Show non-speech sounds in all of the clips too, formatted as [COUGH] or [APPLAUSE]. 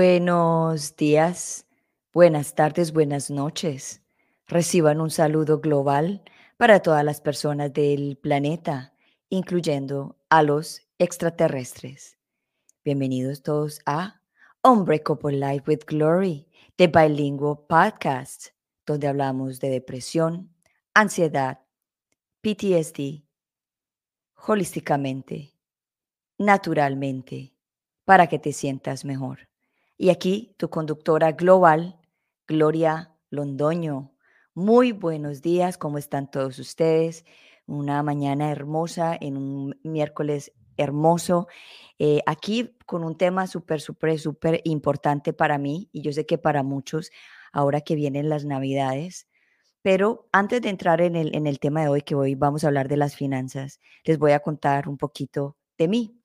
Buenos días, buenas tardes, buenas noches. Reciban un saludo global para todas las personas del planeta, incluyendo a los extraterrestres. Bienvenidos todos a Unbreakable Life with Glory, de Bilingual Podcast, donde hablamos de depresión, ansiedad, PTSD, holísticamente, naturalmente, para que te sientas mejor. Y aquí tu conductora global, Gloria Londoño. Muy buenos días, ¿cómo están todos ustedes? Una mañana hermosa en un miércoles hermoso. Eh, aquí con un tema súper, súper, súper importante para mí y yo sé que para muchos ahora que vienen las navidades. Pero antes de entrar en el, en el tema de hoy, que hoy vamos a hablar de las finanzas, les voy a contar un poquito de mí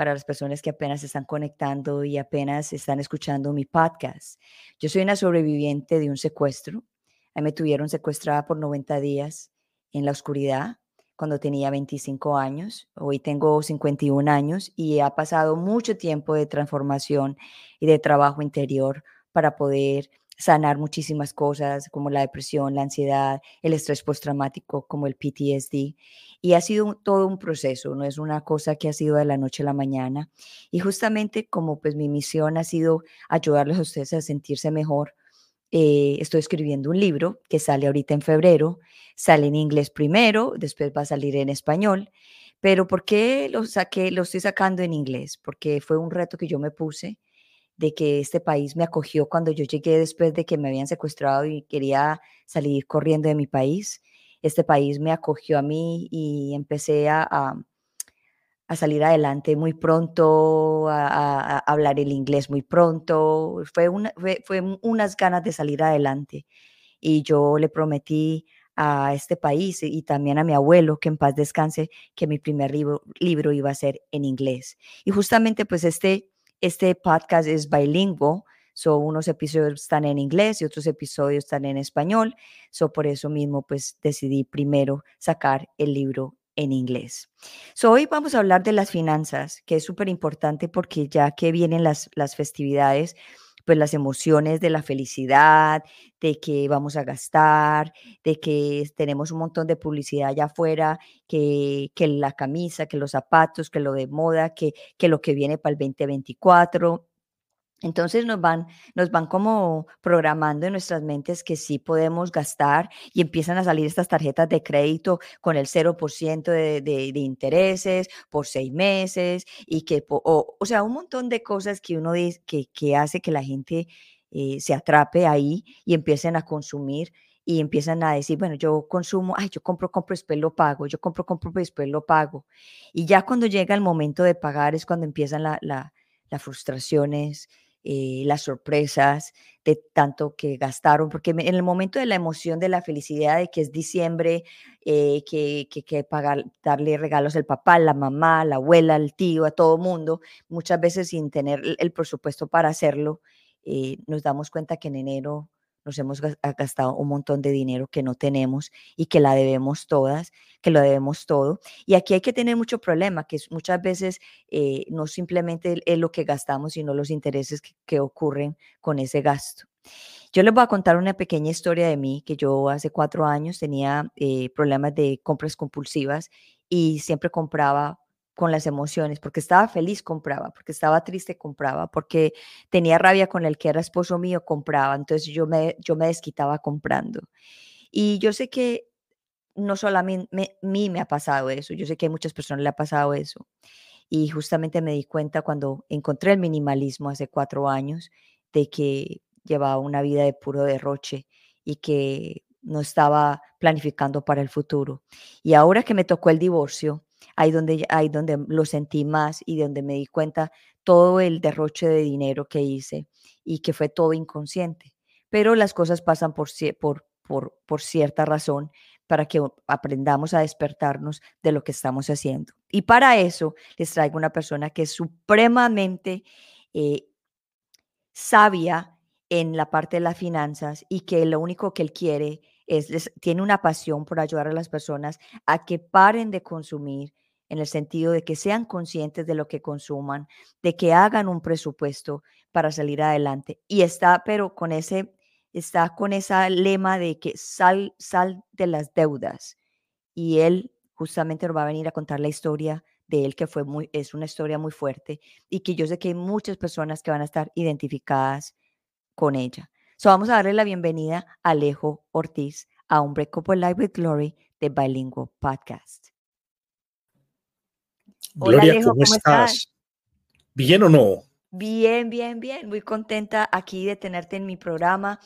para las personas que apenas están conectando y apenas están escuchando mi podcast. Yo soy una sobreviviente de un secuestro. Me tuvieron secuestrada por 90 días en la oscuridad cuando tenía 25 años. Hoy tengo 51 años y ha pasado mucho tiempo de transformación y de trabajo interior para poder sanar muchísimas cosas como la depresión, la ansiedad, el estrés postraumático como el PTSD. Y ha sido todo un proceso, no es una cosa que ha sido de la noche a la mañana. Y justamente como pues mi misión ha sido ayudarles a ustedes a sentirse mejor, eh, estoy escribiendo un libro que sale ahorita en febrero, sale en inglés primero, después va a salir en español. Pero ¿por qué lo saqué, lo estoy sacando en inglés? Porque fue un reto que yo me puse de que este país me acogió cuando yo llegué después de que me habían secuestrado y quería salir corriendo de mi país. Este país me acogió a mí y empecé a, a, salir adelante muy pronto, a, hablar el inglés muy pronto. Fue, una, fue, unas ganas de salir adelante. Y yo le prometí a este país y también a mi abuelo, que en paz descanse, que mi primer libro, libro iba a ser en inglés. Y justamente pues este este podcast es bilingüe, so unos episodios están en inglés y otros episodios están en español, so por eso mismo pues decidí primero sacar el libro en inglés. So hoy vamos a hablar de las finanzas, que es súper importante porque ya que vienen las, las festividades, pues las emociones de la felicidad, de que vamos a gastar, de que tenemos un montón de publicidad allá afuera, que, que la camisa, que los zapatos, que lo de moda, que, que lo que viene para el 2024. Entonces nos van, nos van como programando en nuestras mentes que sí podemos gastar y empiezan a salir estas tarjetas de crédito con el 0% de, de, intereses por seis meses y que, o, o, sea, un montón de cosas que uno dice que, hace que la gente eh, se atrape ahí y empiecen a consumir y empiezan a decir, bueno, yo consumo, ay, yo compro, compro, después lo pago, yo compro, compro, después lo pago. Y ya cuando llega el momento de pagar es cuando empiezan la, las frustraciones, eh, las sorpresas de tanto que gastaron, porque en el momento de la emoción, de la felicidad de que es diciembre, eh, que, que, que, pagar, darle regalos al papá, la mamá, la abuela, el tío, a todo mundo, muchas veces sin tener el presupuesto para hacerlo, eh, nos damos cuenta que en enero nos hemos gastado un montón de dinero que no tenemos y que la debemos todas, que lo debemos todo. Y aquí hay que tener mucho problema, que muchas veces eh, no simplemente es lo que gastamos, sino los intereses que, ocurren con ese gasto. Yo les voy a contar una pequeña historia de mí, que yo hace cuatro años tenía eh, problemas de compras compulsivas y siempre compraba con las emociones, porque estaba feliz, compraba, porque estaba triste, compraba, porque tenía rabia con el que era esposo mío, compraba. Entonces yo me, yo me desquitaba comprando. Y yo sé que no solamente a mí me ha pasado eso, yo sé que a muchas personas le ha pasado eso. Y justamente me di cuenta cuando encontré el minimalismo hace cuatro años de que llevaba una vida de puro derroche y que no estaba planificando para el futuro. Y ahora que me tocó el divorcio, ahí donde, ahí donde lo sentí más y donde me di cuenta todo el derroche de dinero que hice y que fue todo inconsciente. Pero las cosas pasan por, cierta razón para que aprendamos a despertarnos de lo que estamos haciendo. Y para eso les traigo una persona que es supremamente eh, sabia en la parte de las finanzas y que lo único que él quiere es, tiene una pasión por ayudar a las personas a que paren de consumir en el sentido de que sean conscientes de lo que consuman, de que hagan un presupuesto para salir adelante. Y está, pero con ese, está con esa lema de que sal, sal de las deudas. Y él justamente nos va a venir a contar la historia de él, que fue muy, es una historia muy fuerte y que yo sé que hay muchas personas que van a estar identificadas con ella. So, vamos a darle la bienvenida a Alejo Ortiz a un Breakable Live with Glory de Bilingual Podcast. Gloria, ¿cómo, estás? ¿Bien o no? Bien, bien, bien. Muy contenta aquí de tenerte en mi programa.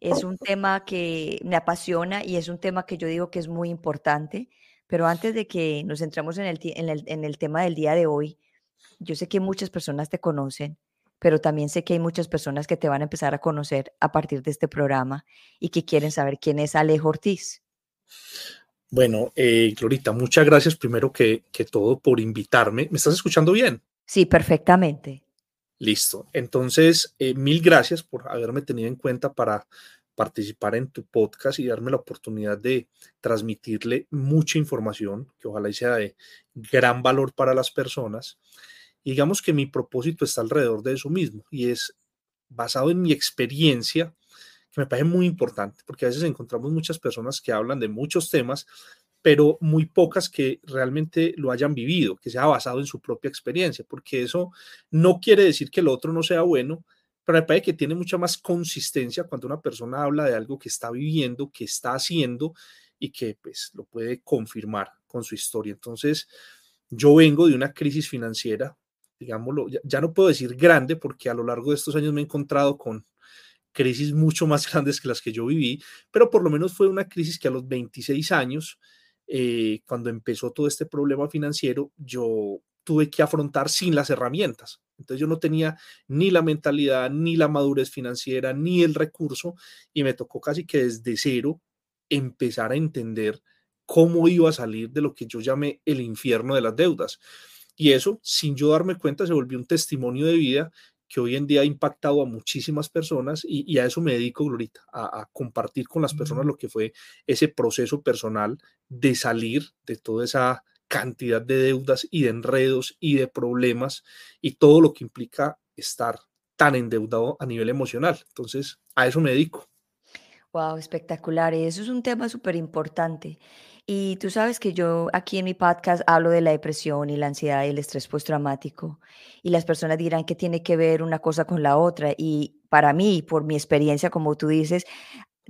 Es un tema que me apasiona y es un tema que yo digo que es muy importante. Pero antes de que nos entremos en el, en el, en el tema del día de hoy, yo sé que muchas personas te conocen, pero también sé que hay muchas personas que te van a empezar a conocer a partir de este programa y que quieren saber quién es Alejo Ortiz. Bueno, eh, Glorita, muchas gracias primero que, que todo por invitarme. ¿Me estás escuchando bien? Sí, perfectamente. Listo. Entonces, eh, mil gracias por haberme tenido en cuenta para participar en tu podcast y darme la oportunidad de transmitirle mucha información que ojalá sea de gran valor para las personas. digamos que mi propósito está alrededor de eso mismo y es basado en mi experiencia que me parece muy importante, porque a veces encontramos muchas personas que hablan de muchos temas, pero muy pocas que realmente lo hayan vivido, que sea basado en su propia experiencia, porque eso no quiere decir que el otro no sea bueno, pero me parece que tiene mucha más consistencia cuando una persona habla de algo que está viviendo, que está haciendo y que pues lo puede confirmar con su historia. Entonces, yo vengo de una crisis financiera, digámoslo, ya no puedo decir grande porque a lo largo de estos años me he encontrado con crisis mucho más [LAUGHS] grandes que las que yo viví, pero por lo menos fue una crisis que a los 26 años, eh, cuando empezó todo este problema financiero, yo tuve que afrontar sin las herramientas. Entonces yo no tenía ni la mentalidad, ni la madurez financiera, ni el recurso, y me tocó casi que desde cero empezar a entender cómo iba a salir de lo que yo llamé el infierno de las deudas. Y eso, sin yo darme cuenta, se volvió un testimonio de vida que hoy en día ha impactado a muchísimas personas y, a eso me dedico, Glorita, a, compartir con las personas lo que fue ese proceso personal de salir de toda esa cantidad de deudas y de enredos y de problemas y todo lo que implica estar tan endeudado a nivel emocional. Entonces, a eso me dedico. Wow, espectacular. Y eso es un tema súper importante. Y tú sabes que yo aquí en mi podcast hablo de la depresión y la ansiedad y el estrés postraumático. Y las personas dirán que tiene que ver una cosa con la otra. Y para mí, por mi experiencia, como tú dices,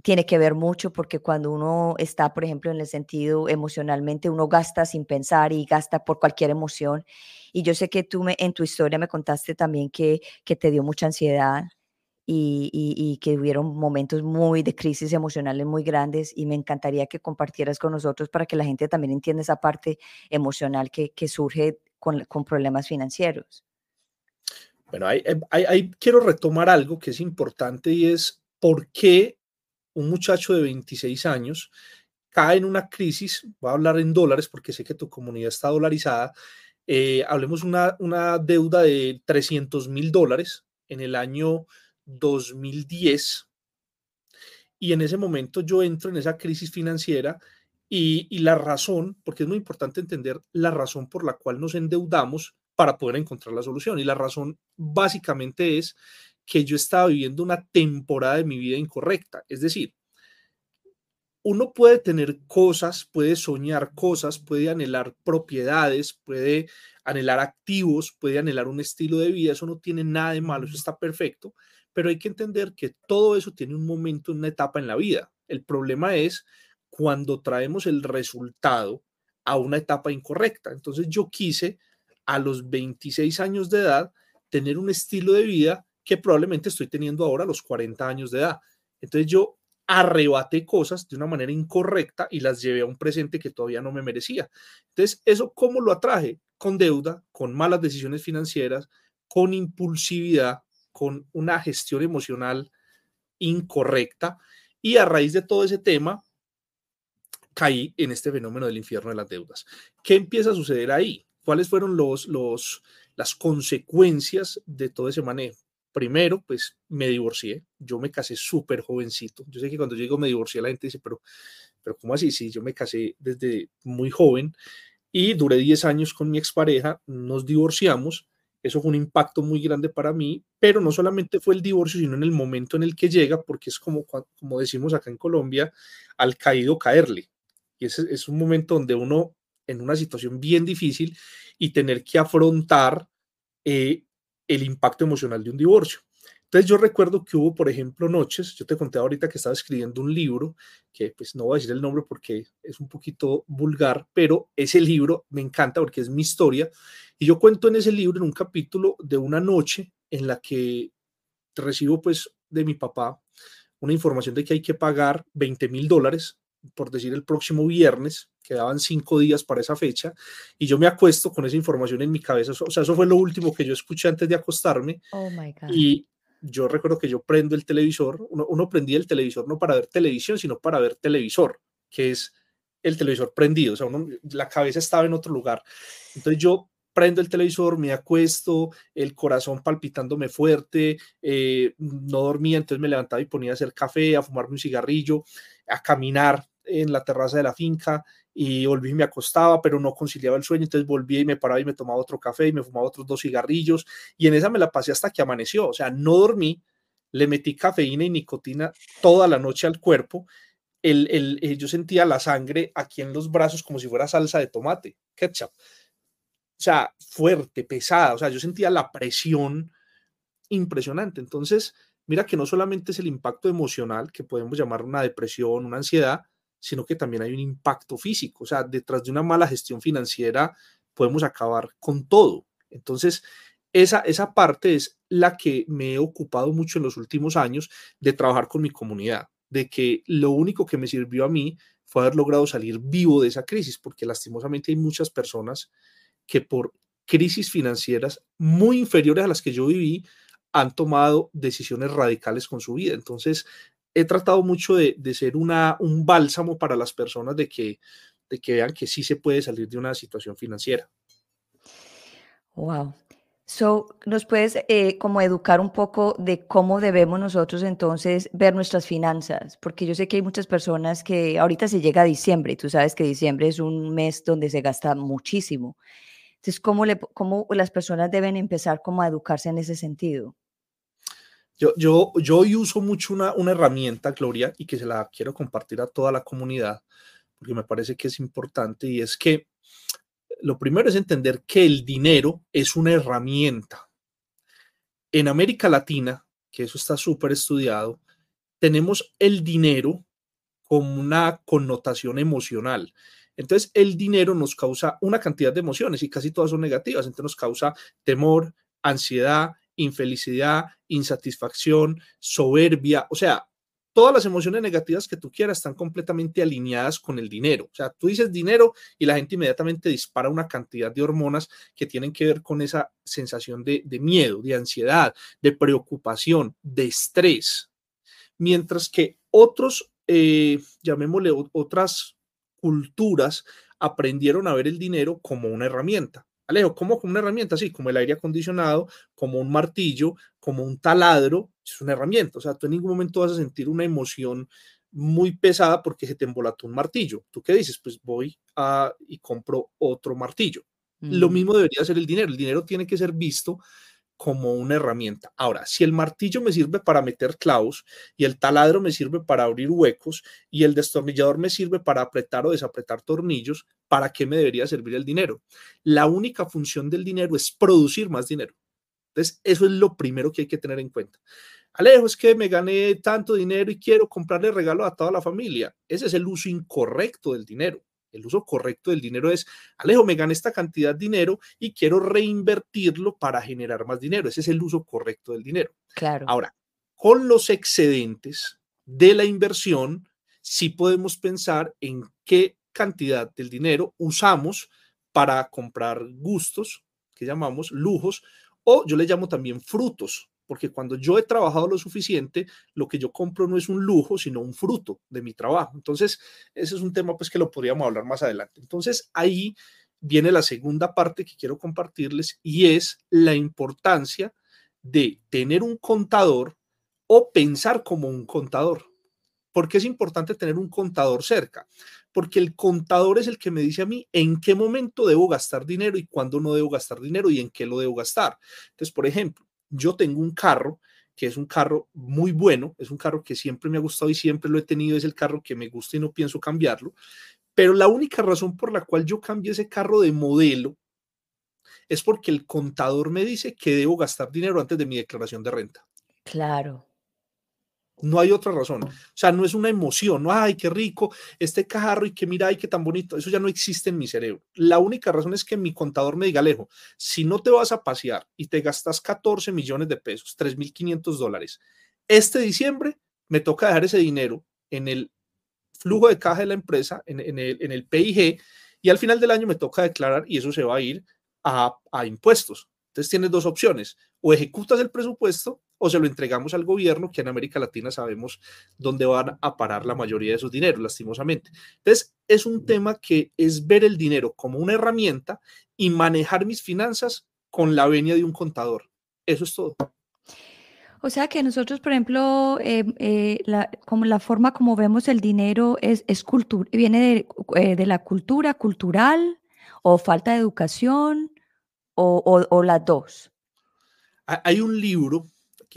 tiene que ver mucho porque cuando uno está, por ejemplo, en el sentido emocionalmente, uno gasta sin pensar y gasta por cualquier emoción. Y yo sé que tú me, en tu historia me contaste también que, que te dio mucha ansiedad y, que hubieron momentos muy de crisis emocionales muy grandes y me encantaría que compartieras con nosotros para que la gente también entienda esa parte emocional que, surge con, problemas financieros. Bueno, ahí, quiero retomar algo que es importante y es por qué un muchacho de 26 años cae en una crisis, voy a hablar en dólares porque sé que tu comunidad está dolarizada, eh, hablemos una, una deuda de 300 mil dólares en el año 2010 y en ese momento yo entro en esa crisis financiera y, la razón, porque es muy importante entender la razón por la cual nos endeudamos para poder encontrar la solución. Y la razón básicamente es que yo estaba viviendo una temporada de mi vida incorrecta. Es decir, uno puede tener cosas, puede soñar cosas, puede anhelar propiedades, puede anhelar activos, puede anhelar un estilo de vida, eso no tiene nada de malo, eso está perfecto, pero hay que entender que todo eso tiene un momento, una etapa en la vida. El problema es cuando traemos el resultado a una etapa incorrecta. Entonces yo quise a los 26 años de edad tener un estilo de vida que probablemente estoy teniendo ahora a los 40 años de edad. Entonces yo arrebaté cosas de una manera incorrecta y las llevé a un presente que todavía no me merecía. Entonces, ¿eso cómo lo atraje? Con deuda, con malas decisiones financieras, con impulsividad, con una gestión emocional incorrecta y a raíz de todo ese tema caí en este fenómeno del infierno de las deudas. ¿Qué empieza a suceder ahí? ¿Cuáles fueron los, los, las consecuencias de todo ese manejo? Primero, pues me divorcié. Yo me casé súper jovencito. Yo sé que cuando yo digo me divorcié, la gente dice, pero, pero ¿cómo así? Sí, yo me casé desde muy joven y duré 10 años con mi expareja, nos divorciamos, eso fue un impacto muy grande para mí, pero no solamente fue el divorcio, sino en el momento en el que llega, porque es como, como decimos acá en Colombia, al caído caerle. Y ese es un momento donde uno, en una situación bien difícil, y tener que afrontar eh, el impacto emocional de un divorcio. Entonces yo recuerdo que hubo, por ejemplo, noches, yo te conté ahorita que estaba escribiendo un libro, que pues no voy a decir el nombre porque es un poquito vulgar, pero ese libro me encanta porque es mi historia. Y yo cuento en ese libro, en un capítulo de una noche en la que recibo pues de mi papá una información de que hay que pagar 20 mil dólares, por decir el próximo viernes, quedaban cinco días para esa fecha, y yo me acuesto con esa información en mi cabeza. O sea, eso fue lo último que yo escuché antes de acostarme. Oh my God. Y yo recuerdo que yo prendo el televisor, uno, prendía el televisor no para ver televisión, sino para ver televisor, que es el televisor prendido, o sea, la cabeza estaba en otro lugar. Entonces yo prendo el televisor, me acuesto, el corazón palpitándome fuerte, eh, no dormía, entonces me levantaba y ponía a hacer café, a fumarme un cigarrillo, a caminar en la terraza de la finca y volví y me acostaba, pero no conciliaba el sueño, entonces volví y me paraba y me tomaba otro café y me fumaba otros dos cigarrillos y en esa me la pasé hasta que amaneció, o sea, no dormí, le metí cafeína y nicotina toda la noche al cuerpo, el, el, eh, yo sentía la sangre aquí en los brazos como si fuera salsa de tomate, ketchup, o sea, fuerte, pesada, o sea, yo sentía la presión impresionante, entonces, mira que no solamente es el impacto emocional, que podemos llamar una depresión, una ansiedad, sino que también hay un impacto físico. O sea, detrás de una mala gestión financiera podemos acabar con todo. Entonces, esa, esa parte es la que me he ocupado mucho en los últimos años de trabajar con mi comunidad, de que lo único que me sirvió a mí fue haber logrado salir vivo de esa crisis, porque lastimosamente hay muchas personas que por crisis financieras muy inferiores a las que yo viví han tomado decisiones radicales con su vida. Entonces, he tratado mucho de, ser una, un bálsamo para las personas de que, de que vean que sí se puede salir de una situación financiera. Wow. So, ¿nos puedes eh, como educar un poco de cómo debemos nosotros entonces ver nuestras finanzas? Porque yo sé que hay muchas personas que ahorita se llega a diciembre y tú sabes que diciembre es un mes donde se gasta muchísimo. Entonces, ¿cómo, las personas deben empezar como a educarse en ese sentido? Yo, yo, yo hoy uso mucho una, una herramienta, Gloria, y que se la quiero compartir a toda la comunidad, porque me parece que es importante, y es que lo primero es entender que el dinero es una herramienta. En América Latina, que eso está súper estudiado, tenemos el dinero como una connotación emocional. Entonces, el dinero nos causa una cantidad de emociones y casi todas son negativas. Entonces, nos causa temor, ansiedad, infelicidad, insatisfacción, soberbia, o sea, todas las emociones negativas que tú quieras están completamente alineadas con el dinero. O sea, tú dices dinero y la gente inmediatamente dispara una cantidad de hormonas que tienen que ver con esa sensación de, miedo, de ansiedad, de preocupación, de estrés. Mientras que otros, eh, llamémosle otras culturas, aprendieron a ver el dinero como una herramienta. Alejo, ¿cómo como una herramienta? así como el aire acondicionado, como un martillo, como un taladro, es una herramienta. O sea, tú en ningún momento vas a sentir una emoción muy pesada porque se te embolató un martillo. ¿Tú qué dices? Pues voy a, y compro otro martillo. Lo mm. mismo debería ser el dinero. El dinero tiene que ser visto como una herramienta. Ahora, si el martillo me sirve para meter clavos y el taladro me sirve para abrir huecos y el destornillador me sirve para apretar o desapretar tornillos, ¿para qué me debería servir el dinero? La única función del dinero es producir más dinero. Entonces, eso es lo primero que hay que tener en cuenta. Alejo, es que me gané tanto dinero y quiero comprarle regalo a toda la familia. Ese es el uso incorrecto del dinero. El uso correcto del dinero es, Alejo, me gané esta cantidad de dinero y quiero reinvertirlo para generar más dinero. Ese es el uso correcto del dinero. Claro. Ahora, con los excedentes de la inversión, sí podemos pensar en qué cantidad del dinero usamos para comprar gustos, que llamamos lujos, o yo le llamo también frutos, porque cuando yo he trabajado lo suficiente, lo que yo compro no es un lujo, sino un fruto de mi trabajo. Entonces, ese es un tema pues que lo podríamos hablar más adelante. Entonces, ahí viene la segunda parte que quiero compartirles y es la importancia de tener un contador o pensar como un contador. ¿Por qué es importante tener un contador cerca? porque el contador es el que me dice a mí en qué momento debo gastar dinero y cuándo no debo gastar dinero y en qué lo debo gastar. Entonces, por ejemplo, yo tengo un carro que es un carro muy bueno, es un carro que siempre me ha gustado y siempre lo he tenido, es el carro que me gusta y no pienso cambiarlo, pero la única razón por la cual yo cambié ese carro de modelo es porque el contador me dice que debo gastar dinero antes de mi declaración de renta. Claro. No hay otra razón. O sea, no es una emoción, no, ay, qué rico este carro y que mira, ay, qué tan bonito. Eso ya no existe en mi cerebro. La única razón es que mi contador me diga, Alejo, si no te vas a pasear y te gastas 14 millones de pesos, 3.500 dólares, este diciembre me toca dejar ese dinero en el flujo de caja de la empresa, en, el, en el PIG, y al final del año me toca declarar y eso se va a ir a, a impuestos. Entonces tienes dos opciones, o ejecutas el presupuesto o se lo entregamos al gobierno, que en América Latina sabemos dónde van a parar la mayoría de esos dineros, lastimosamente. Entonces, es un tema que es ver el dinero como una herramienta y manejar mis finanzas con la venia de un contador. Eso es todo. O sea que nosotros, por ejemplo, eh, eh, la, como la forma como vemos el dinero es, es cultura, viene de, eh, de, la cultura cultural o falta de educación o, o, o, las dos. Hay un libro,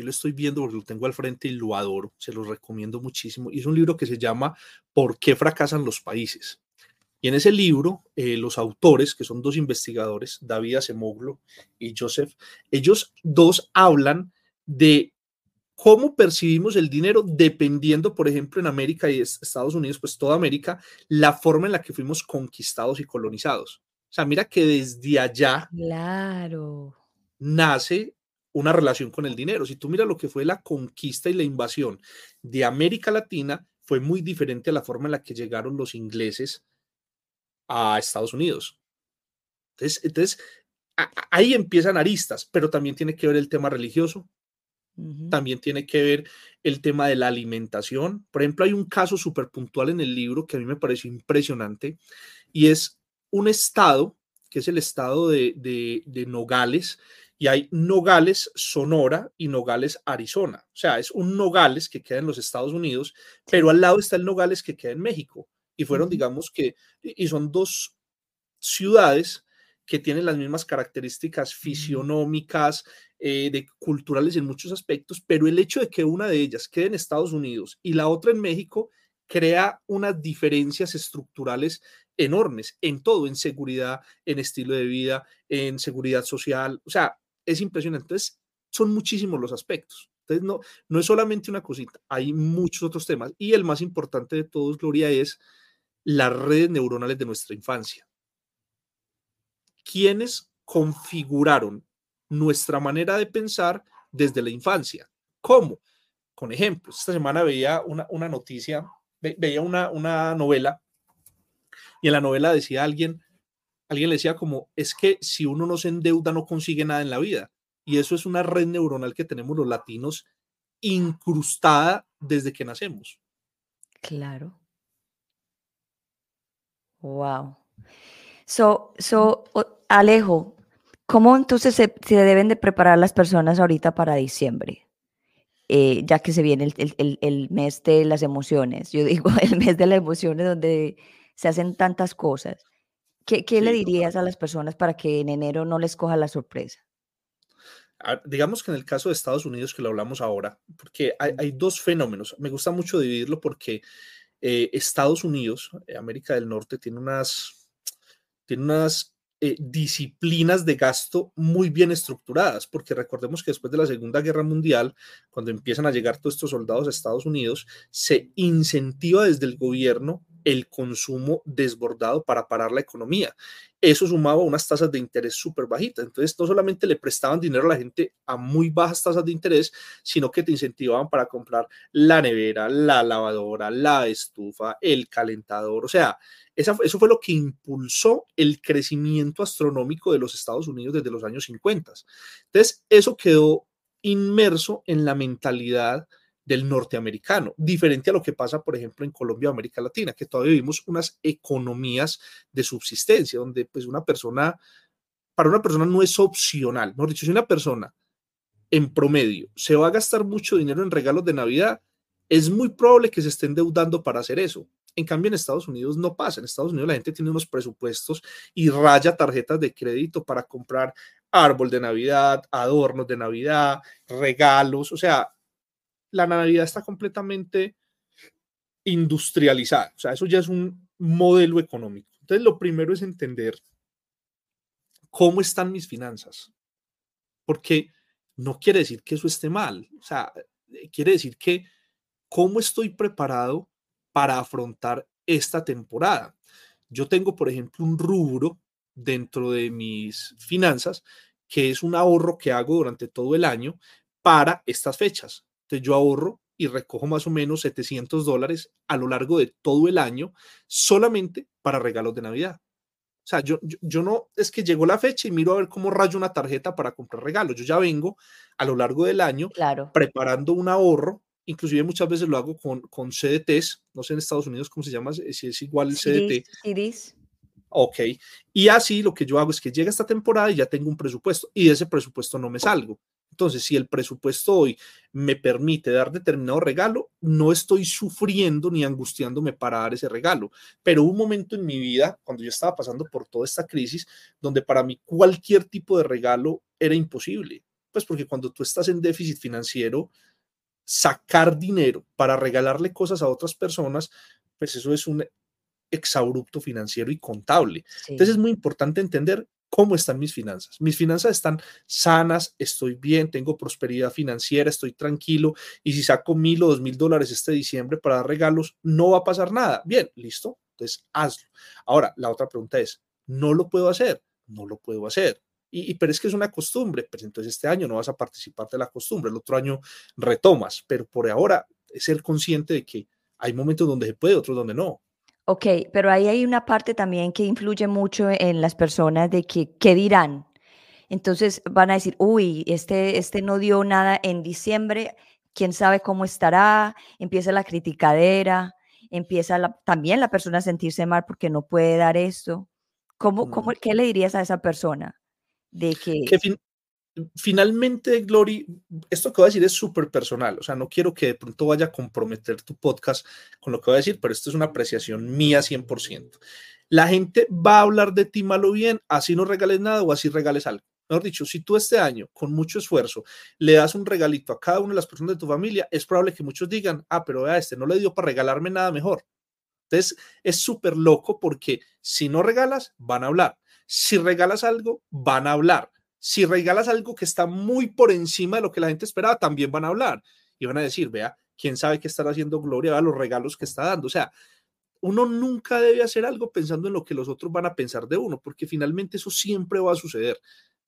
aquí lo estoy viendo porque lo tengo al frente y lo adoro, se lo recomiendo muchísimo, y es un libro que se llama ¿Por qué fracasan los países? Y en ese libro, los autores, que son dos investigadores, David Acemoglu y Joseph, ellos dos hablan de cómo percibimos el dinero dependiendo, por ejemplo, en América y Estados Unidos, pues toda América, la forma en la que fuimos conquistados y colonizados. O sea, mira que desde allá claro. nace una relación con el dinero. Si tú miras lo que fue la conquista y la invasión de América Latina, fue muy diferente a la forma en la que llegaron los ingleses a Estados Unidos. Entonces, entonces ahí empiezan aristas, pero también tiene que ver el tema religioso, también tiene que ver el tema de la alimentación. Por ejemplo, hay un caso súper puntual en el libro que a mí me pareció impresionante y es un estado, que es el estado de, de, Nogales, y hay Nogales, Sonora y Nogales, Arizona. O sea, es un Nogales que queda en los Estados Unidos, pero al lado está el Nogales que queda en México. Y fueron, digamos que, y son dos ciudades que tienen las mismas características fisionómicas, eh, de culturales en muchos aspectos, pero el hecho de que una de ellas quede en Estados Unidos y la otra en México crea unas diferencias estructurales enormes en todo, en seguridad, en estilo de vida, en seguridad social. O sea, es impresionante. Entonces, son muchísimos los aspectos. Entonces, no, no es solamente una cosita, hay muchos otros temas. Y el más importante de todos, Gloria, es las redes neuronales de nuestra infancia quienes configuraron nuestra manera de pensar desde la infancia. ¿Cómo? Con ejemplos. Esta semana veía una, una noticia, veía una, una novela y en la novela decía alguien, alguien le decía como, es que si uno no se endeuda no consigue nada en la vida. Y eso es una red neuronal que tenemos los latinos incrustada desde que nacemos. Claro. Wow. So, so, Alejo, ¿cómo entonces se, deben de preparar las personas ahorita para diciembre? Eh, ya que se viene el, mes de las emociones, yo digo [LAUGHS] el mes de las emociones donde se hacen tantas cosas. ¿Qué, le dirías a las personas para que en enero no les coja la sorpresa? Ah, digamos que en el caso de Estados Unidos, que lo hablamos ahora, porque hay, dos fenómenos. Me gusta mucho dividirlo porque eh, Estados Unidos, eh, América del Norte, tiene unas tiene unas eh, disciplinas de gasto muy bien estructuradas, porque recordemos que después de la Segunda Guerra Mundial, cuando empiezan a llegar todos estos soldados a Estados Unidos, se incentiva desde el gobierno el consumo desbordado para parar la economía. Eso sumaba unas tasas de interés súper bajitas. Entonces, no solamente le prestaban dinero a la gente a muy bajas tasas de interés, sino que te incentivaban para comprar la nevera, la lavadora, la estufa, el calentador. O sea, eso fue lo que impulsó el crecimiento astronómico de los Estados Unidos desde los años 50. Entonces, eso quedó inmerso en la mentalidad del norteamericano, diferente a lo que pasa, por ejemplo, en Colombia o América Latina, que todavía vivimos unas economías de subsistencia, donde pues una persona, para una persona no es opcional, no dicho, si una persona en promedio se va a gastar mucho dinero en regalos de Navidad, es muy probable que se esté endeudando para hacer eso. En cambio, en Estados Unidos no pasa. En Estados Unidos la gente tiene unos presupuestos y raya tarjetas de crédito para comprar árbol de Navidad, adornos de Navidad, regalos. O sea, la Navidad está completamente industrializada. O sea, eso ya es un modelo económico. Entonces, lo primero es entender cómo están mis finanzas. Porque no quiere decir que eso esté mal. O sea, quiere decir que cómo estoy preparado para afrontar esta temporada. Yo tengo, por ejemplo, un rubro dentro de mis finanzas que es un ahorro que hago durante todo el año para estas fechas. Entonces yo ahorro y recojo más o menos 700 dólares a lo largo de todo el año solamente para regalos de Navidad. O sea, yo, yo, no es que llegó la fecha y miro a ver cómo rayo una tarjeta para comprar regalos. Yo ya vengo a lo largo del año preparando un ahorro. Inclusive muchas veces lo hago con, con CDTs. No sé en Estados Unidos cómo se llama, si es igual el CDT. CDs. Ok. Y así lo que yo hago es que llega esta temporada y ya tengo un presupuesto y de ese presupuesto no me salgo. Entonces, si el presupuesto hoy me permite dar determinado regalo, no estoy sufriendo ni angustiándome para dar ese regalo. Pero hubo un momento en mi vida, cuando yo estaba pasando por toda esta crisis, donde para mí cualquier tipo de regalo era imposible. Pues porque cuando tú estás en déficit financiero, sacar dinero para regalarle cosas a otras personas, pues eso es un exabrupto financiero y contable. Entonces es muy importante entender ¿Cómo están mis finanzas? Mis finanzas están sanas, estoy bien, tengo prosperidad financiera, estoy tranquilo y si saco mil o dos mil dólares este diciembre para dar regalos, no va a pasar nada. Bien, listo, entonces hazlo. Ahora, la otra pregunta es, ¿no lo puedo hacer? No lo puedo hacer. Y, pero es que es una costumbre, pues entonces este año no vas a participar de la costumbre, el otro año retomas, pero por ahora ser consciente de que hay momentos donde se puede, otros donde no. Ok, pero ahí hay una parte también que influye mucho en las personas de que, ¿qué dirán? Entonces van a decir, uy, este, este no dio nada en diciembre, quién sabe cómo estará, empieza la criticadera, empieza también la persona a sentirse mal porque no puede dar esto. ¿Cómo, cómo, ¿Qué le dirías a esa persona? De que, finalmente, Glory, esto que voy a decir es súper personal, o sea, no quiero que de pronto vaya a comprometer tu podcast con lo que voy a decir, pero esto es una apreciación mía 100%. La gente va a hablar de ti malo bien, así no regales nada o así regales algo. Mejor dicho, si tú este año, con mucho esfuerzo, le das un regalito a cada una de las personas de tu familia, es probable que muchos digan, ah, pero vea, este no le dio para regalarme nada mejor. Entonces, es súper loco porque si no regalas, van a hablar. Si regalas algo, van a hablar si regalas algo que está muy por encima de lo que la gente esperaba, también van a hablar y van a decir, vea, quién sabe qué estará haciendo Gloria, a los regalos que está dando. O sea, uno nunca debe hacer algo pensando en lo que los otros van a pensar de uno, porque finalmente eso siempre va a suceder.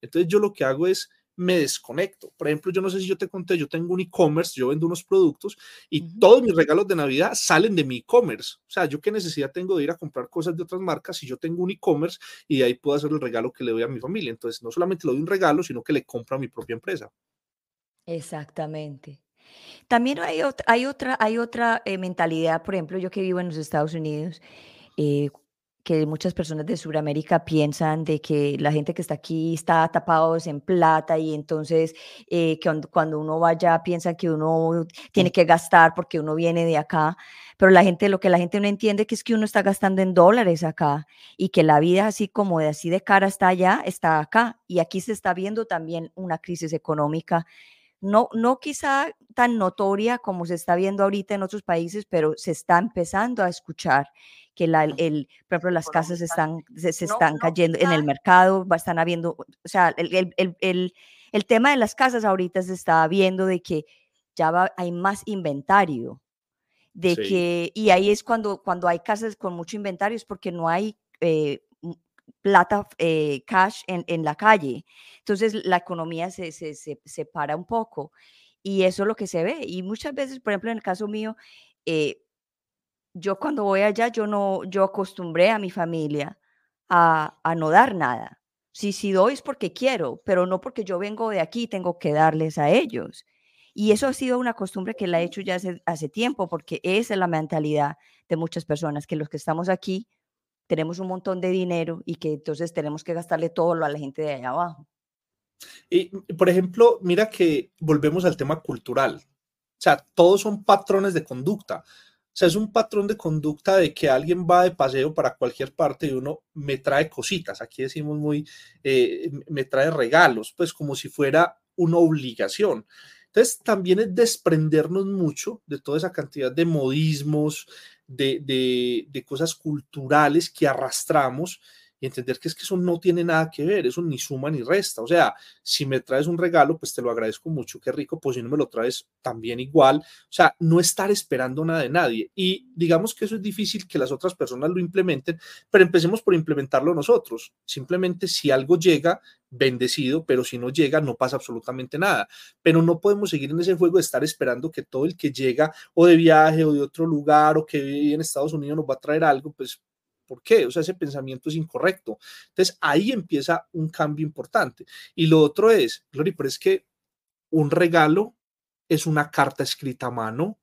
Entonces yo lo que hago es me desconecto. Por ejemplo, yo no sé si yo te conté, yo tengo un e-commerce, yo vendo unos productos y todos mis regalos de Navidad salen de mi e-commerce. O sea, yo qué necesidad tengo de ir a comprar cosas de otras marcas si yo tengo un e-commerce y de ahí puedo hacer el regalo que le doy a mi familia. Entonces, no solamente le doy un regalo, sino que le compro a mi propia empresa. Exactamente. También hay otra, hay otra, hay otra eh, mentalidad, por ejemplo, yo que vivo en los Estados Unidos, eh, que muchas personas de Sudamérica piensan de que la gente que está aquí está tapados en plata y entonces eh, que cuando uno vaya piensa que uno tiene que gastar porque uno viene de acá, pero la gente, lo que la gente no entiende que es que uno está gastando en dólares acá y que la vida así como de así de cara está allá, está acá y aquí se está viendo también una crisis económica no, no quizá tan notoria como se está viendo ahorita en otros países, pero se está empezando a escuchar que la, el, por ejemplo, las casas están, se, están cayendo en el mercado, están habiendo, o sea, el, el, el, tema de las casas ahorita se está viendo de que ya hay más inventario, de que, y ahí es cuando, cuando hay casas con mucho inventario, es porque no hay eh, plata, eh, cash en, en, la calle. Entonces la economía se, se, se, se, para un poco y eso es lo que se ve. Y muchas veces, por ejemplo, en el caso mío, eh, yo cuando voy allá, yo no, yo acostumbré a mi familia a, a no dar nada. Si, si doy es porque quiero, pero no porque yo vengo de aquí y tengo que darles a ellos. Y eso ha sido una costumbre que la he hecho ya hace, hace tiempo, porque esa es la mentalidad de muchas personas, que los que estamos aquí tenemos un montón de dinero y que entonces tenemos que gastarle todo a la gente de allá abajo. Y, por ejemplo, mira que volvemos al tema cultural. O sea, todos son patrones de conducta. O sea, es un patrón de conducta de que alguien va de paseo para cualquier parte y uno me trae cositas, aquí decimos muy, eh, me trae regalos, pues como si fuera una obligación. Entonces, también es desprendernos mucho de toda esa cantidad de modismos, de, de, de cosas culturales que arrastramos y entender que es que eso no tiene nada que ver, eso ni suma ni resta. O sea, si me traes un regalo, pues te lo agradezco mucho, qué rico, pues si no me lo traes también igual. O sea, no estar esperando nada de nadie. Y digamos que eso es difícil que las otras personas lo implementen, pero empecemos por implementarlo nosotros. Simplemente si algo llega, bendecido, pero si no llega, no pasa absolutamente nada. Pero no podemos seguir en ese juego de estar esperando que todo el que llega o de viaje o de otro lugar o que vive en Estados Unidos nos va a traer algo, pues ¿Por qué? O sea, ese pensamiento es incorrecto. Entonces, ahí empieza un cambio importante. Y lo otro es, Glory, pero es que un regalo es una carta escrita a mano.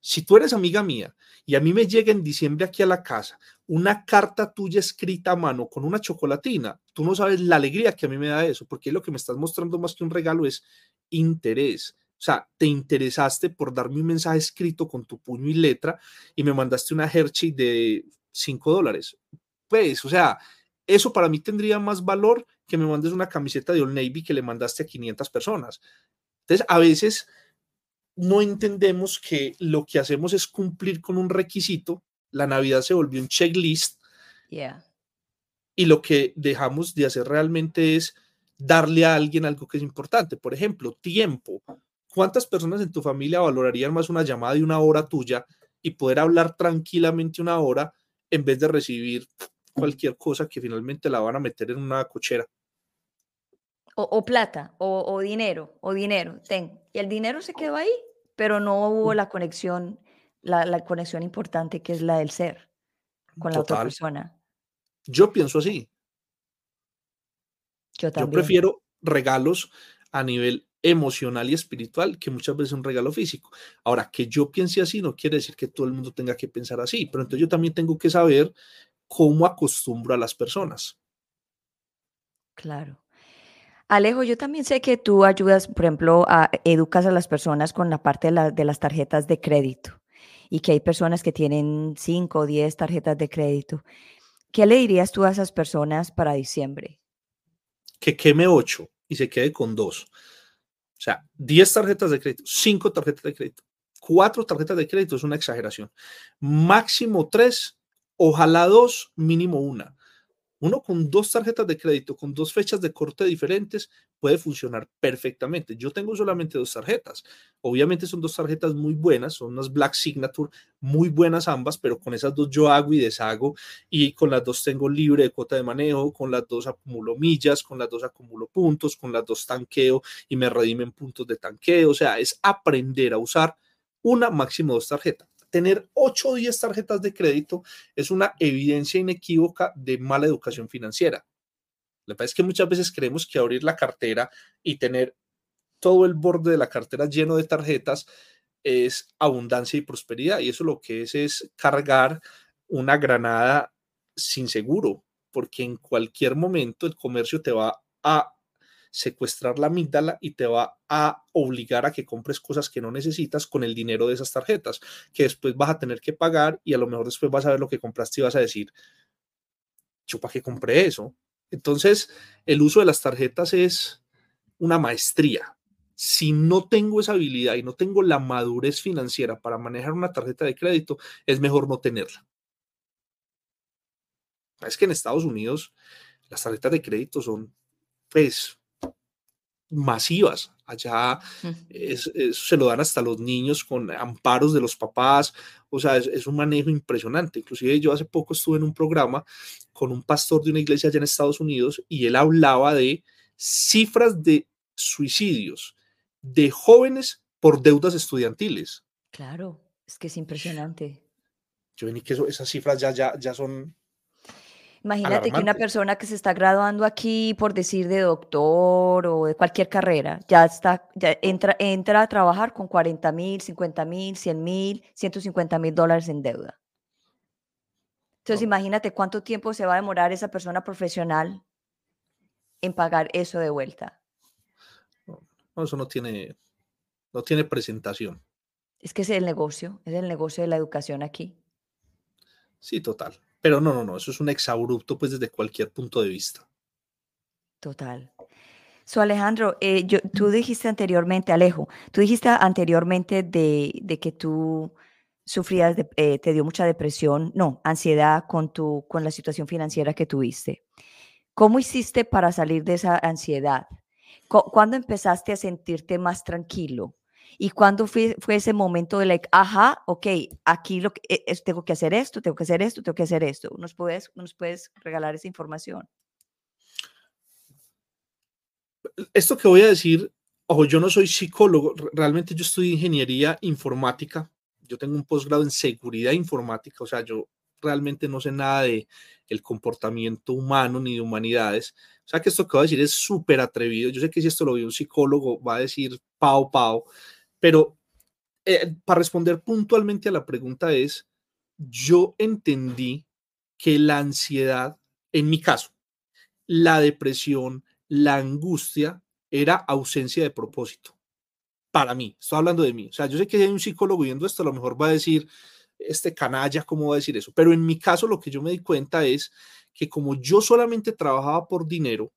Si tú eres amiga mía y a mí me llega en diciembre aquí a la casa una carta tuya escrita a mano con una chocolatina, tú no sabes la alegría que a mí me da eso, porque lo que me estás mostrando más que un regalo es interés. O sea, te interesaste por darme un mensaje escrito con tu puño y letra y me mandaste una Hershey de 5 dólares. Pues, o sea, eso para mí tendría más valor que me mandes una camiseta de Old Navy que le mandaste a 500 personas. Entonces, a veces no entendemos que lo que hacemos es cumplir con un requisito. La Navidad se volvió un checklist. Y lo que dejamos de hacer realmente es darle a alguien algo que es importante. Por ejemplo, tiempo. ¿Cuántas personas en tu familia valorarían más una llamada de una hora tuya y poder hablar tranquilamente una hora en vez de recibir cualquier cosa que finalmente la van a meter en una cochera. O, plata, o, dinero, o dinero, ten. Y el dinero se quedó ahí, pero no hubo la conexión, la, conexión importante que es la del ser con la otra persona. Yo pienso así. Yo también. Yo prefiero regalos a nivel emocional y espiritual que muchas veces un regalo físico. Ahora, que yo piense así no quiere decir que todo el mundo tenga que pensar así, pero entonces yo también tengo que saber cómo acostumbro a las personas. Claro. Alejo, yo también sé que tú ayudas, por ejemplo, a educas a las personas con la parte de, de las tarjetas de crédito y que hay personas que tienen 5 o 10 tarjetas de crédito. ¿Qué le dirías tú a esas personas para diciembre? Que queme 8 y se quede con 2 o sea, 10 tarjetas de crédito, 5 tarjetas de crédito, 4 tarjetas de crédito es una exageración. Máximo 3, ojalá 2, mínimo 1. Uno con dos tarjetas de crédito, con dos fechas de corte diferentes, puede funcionar perfectamente. Yo tengo solamente dos tarjetas. Obviamente son dos tarjetas muy buenas, son unas Black Signature muy buenas ambas, pero con esas dos yo hago y deshago y con las dos tengo libre de cuota de manejo, con las dos acumulo millas, con las dos acumulo puntos, con las dos tanqueo y me redimen puntos de tanqueo. O sea, es aprender a usar una máximo dos tarjetas tener 8 o 10 tarjetas de crédito es una evidencia inequívoca de mala educación financiera. Lo que pasa es que muchas veces creemos que abrir la cartera y tener todo el borde de la cartera lleno de tarjetas es abundancia y prosperidad. Y eso lo que es es cargar una granada sin seguro, porque en cualquier momento el comercio te va a secuestrar la amígdala y te va a obligar a que compres cosas que no necesitas con el dinero de esas tarjetas, que después vas a tener que pagar y a lo mejor después vas a ver lo que compraste y vas a decir, yo para qué compré eso. Entonces, el uso de las tarjetas es una maestría. Si no tengo esa habilidad y no tengo la madurez financiera para manejar una tarjeta de crédito, es mejor no tenerla. Es que en Estados Unidos las tarjetas de crédito son, pues, masivas. Allá se lo dan hasta los niños con amparos de los papás. O sea, es, un manejo impresionante. Inclusive yo hace poco estuve en un programa con un pastor de una iglesia allá en Estados Unidos y él hablaba de cifras de suicidios de jóvenes por deudas estudiantiles. Claro, es que es impresionante. Yo vení que esas cifras ya, ya, ya son Imagínate que una persona que se está graduando aquí por decir de doctor o de cualquier carrera, ya está, ya entra, entra a trabajar con 40 mil, 50 mil, 100 mil, 150 mil dólares en deuda. Entonces, imagínate cuánto tiempo se va a demorar esa persona profesional en pagar eso de vuelta. No, eso no tiene, no tiene presentación. Es que es el negocio, es el negocio de la educación aquí. Sí, total. Pero no, no, no, eso es un exabrupto pues desde cualquier punto de vista. Total. So, Alejandro, eh, yo, tú dijiste anteriormente, Alejo, tú dijiste anteriormente de, de que tú sufrías, de, eh, te dio mucha depresión, no, ansiedad con, tu, con la situación financiera que tuviste. ¿Cómo hiciste para salir de esa ansiedad? ¿Cuándo empezaste a sentirte más tranquilo? ¿Y cuándo fue, fue ese momento de, like, ajá, ok, aquí lo que, eh, tengo que hacer esto, tengo que hacer esto, tengo que hacer esto? ¿Nos puedes, nos puedes regalar esa información? Esto que voy a decir, ojo, yo no soy psicólogo, realmente yo estudio ingeniería informática, yo tengo un posgrado en seguridad informática, o sea, yo realmente no sé nada de el comportamiento humano ni de humanidades. O sea que esto que voy a decir es súper atrevido. Yo sé que si esto lo ve un psicólogo va a decir pau, pau, pero eh, para responder puntualmente a la pregunta es, yo entendí que la ansiedad, en mi caso, la depresión, la angustia era ausencia de propósito. Para mí, estoy hablando de mí. O sea, yo sé que si hay un psicólogo viendo esto, a lo mejor va a decir, este canalla, ¿cómo va a decir eso? Pero en mi caso, lo que yo me di cuenta es que como yo solamente trabajaba por dinero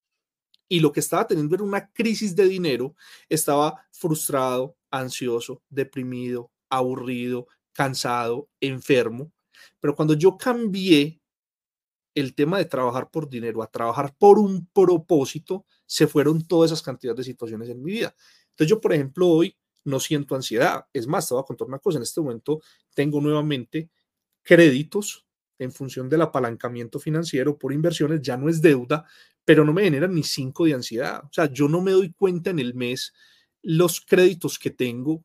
y lo que estaba teniendo era una crisis de dinero, estaba frustrado, ansioso, deprimido, aburrido, cansado, enfermo. Pero cuando yo cambié el tema de trabajar por dinero a trabajar por un propósito, se fueron todas esas cantidades de situaciones en mi vida. Entonces yo, por ejemplo, hoy no siento ansiedad. Es más, te voy a contar una cosa, en este momento tengo nuevamente créditos en función del apalancamiento financiero por inversiones, ya no es deuda, pero no me generan ni cinco de ansiedad. O sea, yo no me doy cuenta en el mes los créditos que tengo,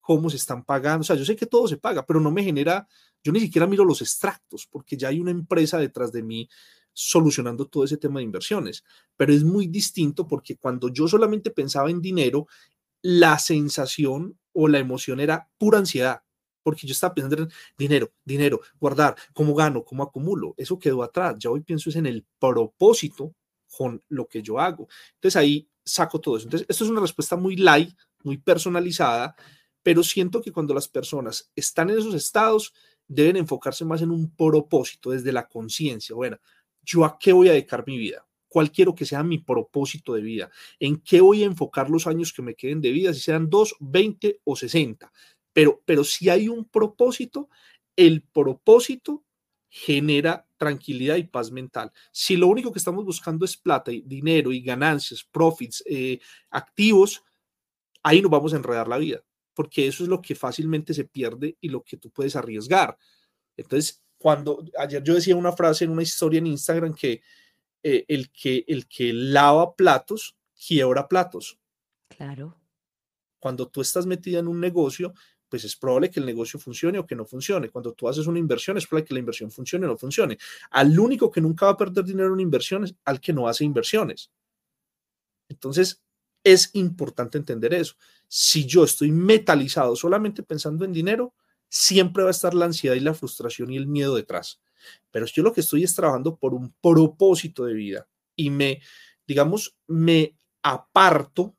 cómo se están pagando. O sea, yo sé que todo se paga, pero no me genera, yo ni siquiera miro los extractos porque ya hay una empresa detrás de mí solucionando todo ese tema de inversiones. Pero es muy distinto porque cuando yo solamente pensaba en dinero, la sensación o la emoción era pura ansiedad, porque yo estaba pensando en dinero, dinero, guardar, cómo gano, cómo acumulo. Eso quedó atrás. Ya hoy pienso es en el propósito con lo que yo hago. Entonces ahí saco todo eso. Entonces, esto es una respuesta muy light, muy personalizada, pero siento que cuando las personas están en esos estados, deben enfocarse más en un propósito desde la conciencia. Bueno, ¿yo a qué voy a dedicar mi vida? ¿Cuál quiero que sea mi propósito de vida? ¿En qué voy a enfocar los años que me queden de vida? Si sean 2, 20 o 60. Pero, pero si hay un propósito, el propósito genera tranquilidad y paz mental. Si lo único que estamos buscando es plata, y dinero y ganancias, profits, eh, activos, ahí nos vamos a enredar la vida, porque eso es lo que fácilmente se pierde y lo que tú puedes arriesgar. Entonces, cuando ayer yo decía una frase en una historia en Instagram que eh, el que el que lava platos quiebra platos. Claro. Cuando tú estás metida en un negocio, pues es probable que el negocio funcione o que no funcione. Cuando tú haces una inversión, es probable que la inversión funcione o no funcione. Al único que nunca va a perder dinero en una inversión es al que no hace inversiones. Entonces, es importante entender eso. Si yo estoy metalizado solamente pensando en dinero, siempre va a estar la ansiedad y la frustración y el miedo detrás. Pero yo lo que estoy es trabajando por un propósito de vida y me, digamos, me aparto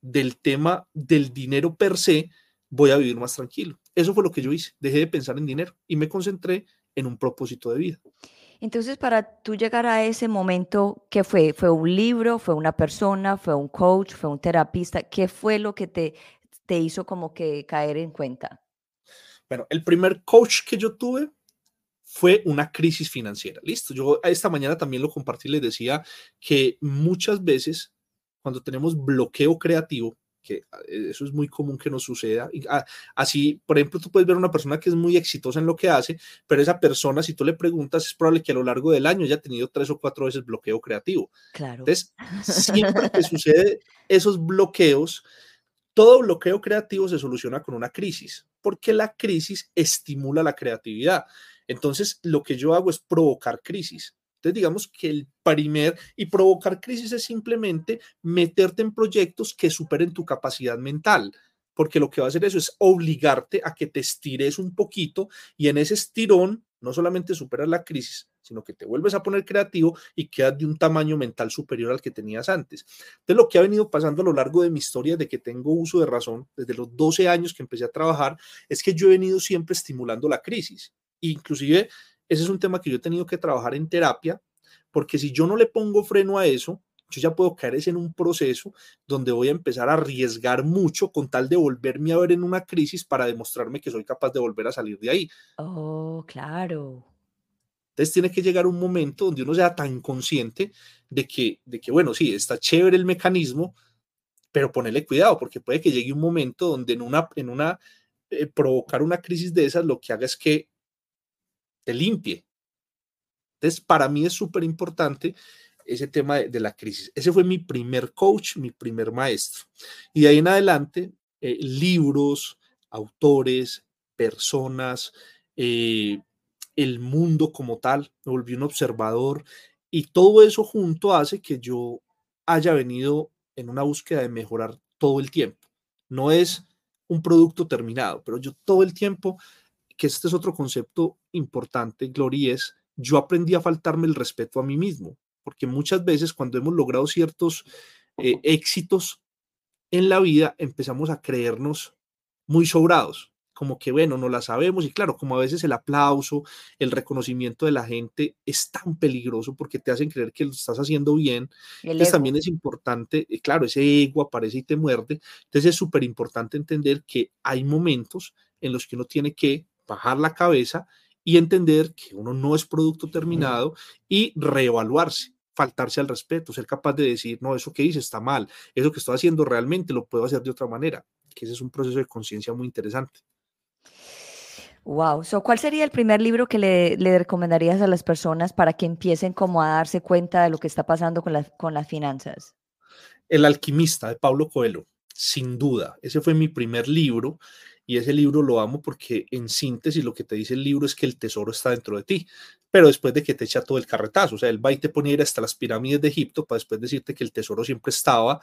del tema del dinero per se voy a vivir más tranquilo. Eso fue lo que yo hice. Dejé de pensar en dinero y me concentré en un propósito de vida. Entonces, para tú llegar a ese momento, ¿qué fue? ¿Fue un libro? ¿Fue una persona? ¿Fue un coach? ¿Fue un terapista? ¿Qué fue lo que te, te hizo como que caer en cuenta? Bueno, el primer coach que yo tuve fue una crisis financiera. Listo, yo esta mañana también lo compartí, les decía que muchas veces cuando tenemos bloqueo creativo, que ah, e, eso es muy común que nos suceda. Ah, así, por ejemplo, tú puedes ver una persona que es muy exitosa en lo que hace, pero esa persona, si tú le preguntas, es probable que a lo largo del año haya tenido tres o cuatro veces bloqueo creativo. Claro. Entonces, siempre que [LAUGHS] sucede esos bloqueos, todo bloqueo creativo se soluciona con una crisis, porque la crisis estimula la creatividad. Entonces, lo que yo hago es provocar crisis. Entonces, digamos que el primer y provocar crisis es simplemente meterte en proyectos que superen tu capacidad mental, porque lo que va a hacer eso es obligarte a que te estires un poquito y en ese estirón No solamente superas la crisis, sino que te vuelves a poner creativo y quedas de un tamaño mental superior al que tenías antes. Entonces, lo que ha venido pasando a lo largo de mi historia, de que tengo uso de razón, desde los 12 años que empecé a trabajar, es que yo he venido siempre estimulando la crisis. Inclusive, ese es un tema que yo he tenido que trabajar en terapia, porque si yo no le pongo freno a eso, yo ya puedo caer en un proceso donde voy a empezar a arriesgar mucho con tal de volverme a ver en una crisis para demostrarme que soy capaz de volver a salir de ahí. Oh, claro. Entonces tiene que llegar un momento donde uno sea tan consciente de que, de que bueno, sí, está chévere el mecanismo, pero ponerle cuidado, porque puede que llegue un momento donde en una, en una, eh, provocar una crisis de esas, lo que haga es que te limpie. Entonces, para mí es súper importante ese tema de, la crisis. Ese fue mi primer coach, mi primer maestro. Y de ahí en adelante, eh, libros, autores, personas, eh, el mundo como tal, me volví un observador y todo eso junto hace que yo haya venido en una búsqueda de mejorar todo el tiempo. No es un producto terminado, pero yo todo el tiempo, que este es otro concepto importante, Gloria, es yo aprendí a faltarme el respeto a mí mismo porque muchas veces cuando hemos logrado ciertos eh, éxitos en la vida, empezamos a creernos muy sobrados, como que bueno, no la sabemos y claro, como a veces el aplauso, el reconocimiento de la gente es tan peligroso porque te hacen creer que lo estás haciendo bien. Entonces también es importante, eh, claro, ese ego aparece y te muerde. Entonces es súper importante entender que hay momentos en los que uno tiene que bajar la cabeza y entender que uno no es producto terminado y reevaluarse faltarse al respeto, ser capaz de decir, no, eso que hice está mal, eso que estoy haciendo realmente lo puedo hacer de otra manera, que ese es un proceso de conciencia muy interesante. Wow, so, ¿cuál sería el primer libro que le, le, recomendarías a las personas para que empiecen como a darse cuenta de lo que está pasando con, con las finanzas? El alquimista de Pablo Coelho, sin duda, ese fue mi primer libro y ese libro lo amo porque en síntesis lo que te dice el libro es que el tesoro está dentro de ti, pero después de que te echa todo el carretazo, o sea, él va y te pone a ir hasta las pirámides de Egipto para después decirte que el tesoro siempre estaba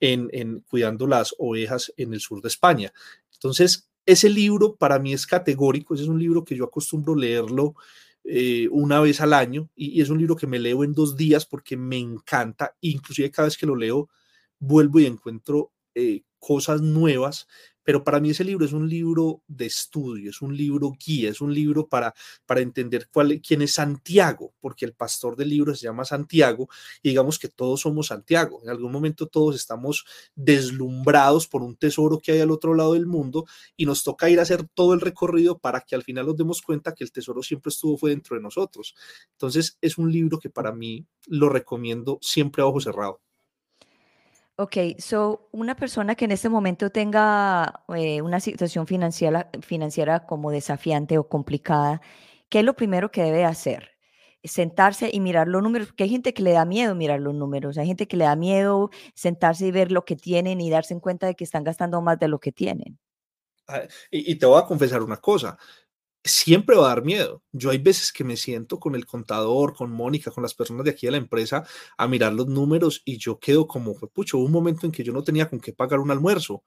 en, en cuidando las ovejas en el sur de España. Entonces, ese libro para mí es categórico, ese es un libro que yo acostumbro leerlo eh, una vez al año y, es un libro que me leo en dos días porque me encanta, inclusive cada vez que lo leo vuelvo y encuentro eh, cosas nuevas pero para mí ese libro es un libro de estudio, es un libro guía, es un libro para, para entender cuál, quién es Santiago, porque el pastor del libro se llama Santiago y digamos que todos somos Santiago. En algún momento todos estamos deslumbrados por un tesoro que hay al otro lado del mundo y nos toca ir a hacer todo el recorrido para que al final nos demos cuenta que el tesoro siempre estuvo fue dentro de nosotros. Entonces es un libro que para mí lo recomiendo siempre a ojo cerrado. Ok, so una persona que en este momento tenga eh, una situación financiera, financiera como desafiante o complicada, ¿qué es lo primero que debe hacer? Sentarse y mirar los números, porque hay gente que le da miedo mirar los números, hay gente que le da miedo sentarse y ver lo que tienen y darse en cuenta de que están gastando más de lo que tienen. Ah, y te voy a confesar una cosa, siempre va a dar miedo. Yo hay veces que me siento con el contador, con Mónica, con las personas de aquí de la empresa a mirar los números y yo quedo como, pucho, un momento en que yo no tenía con qué pagar un almuerzo.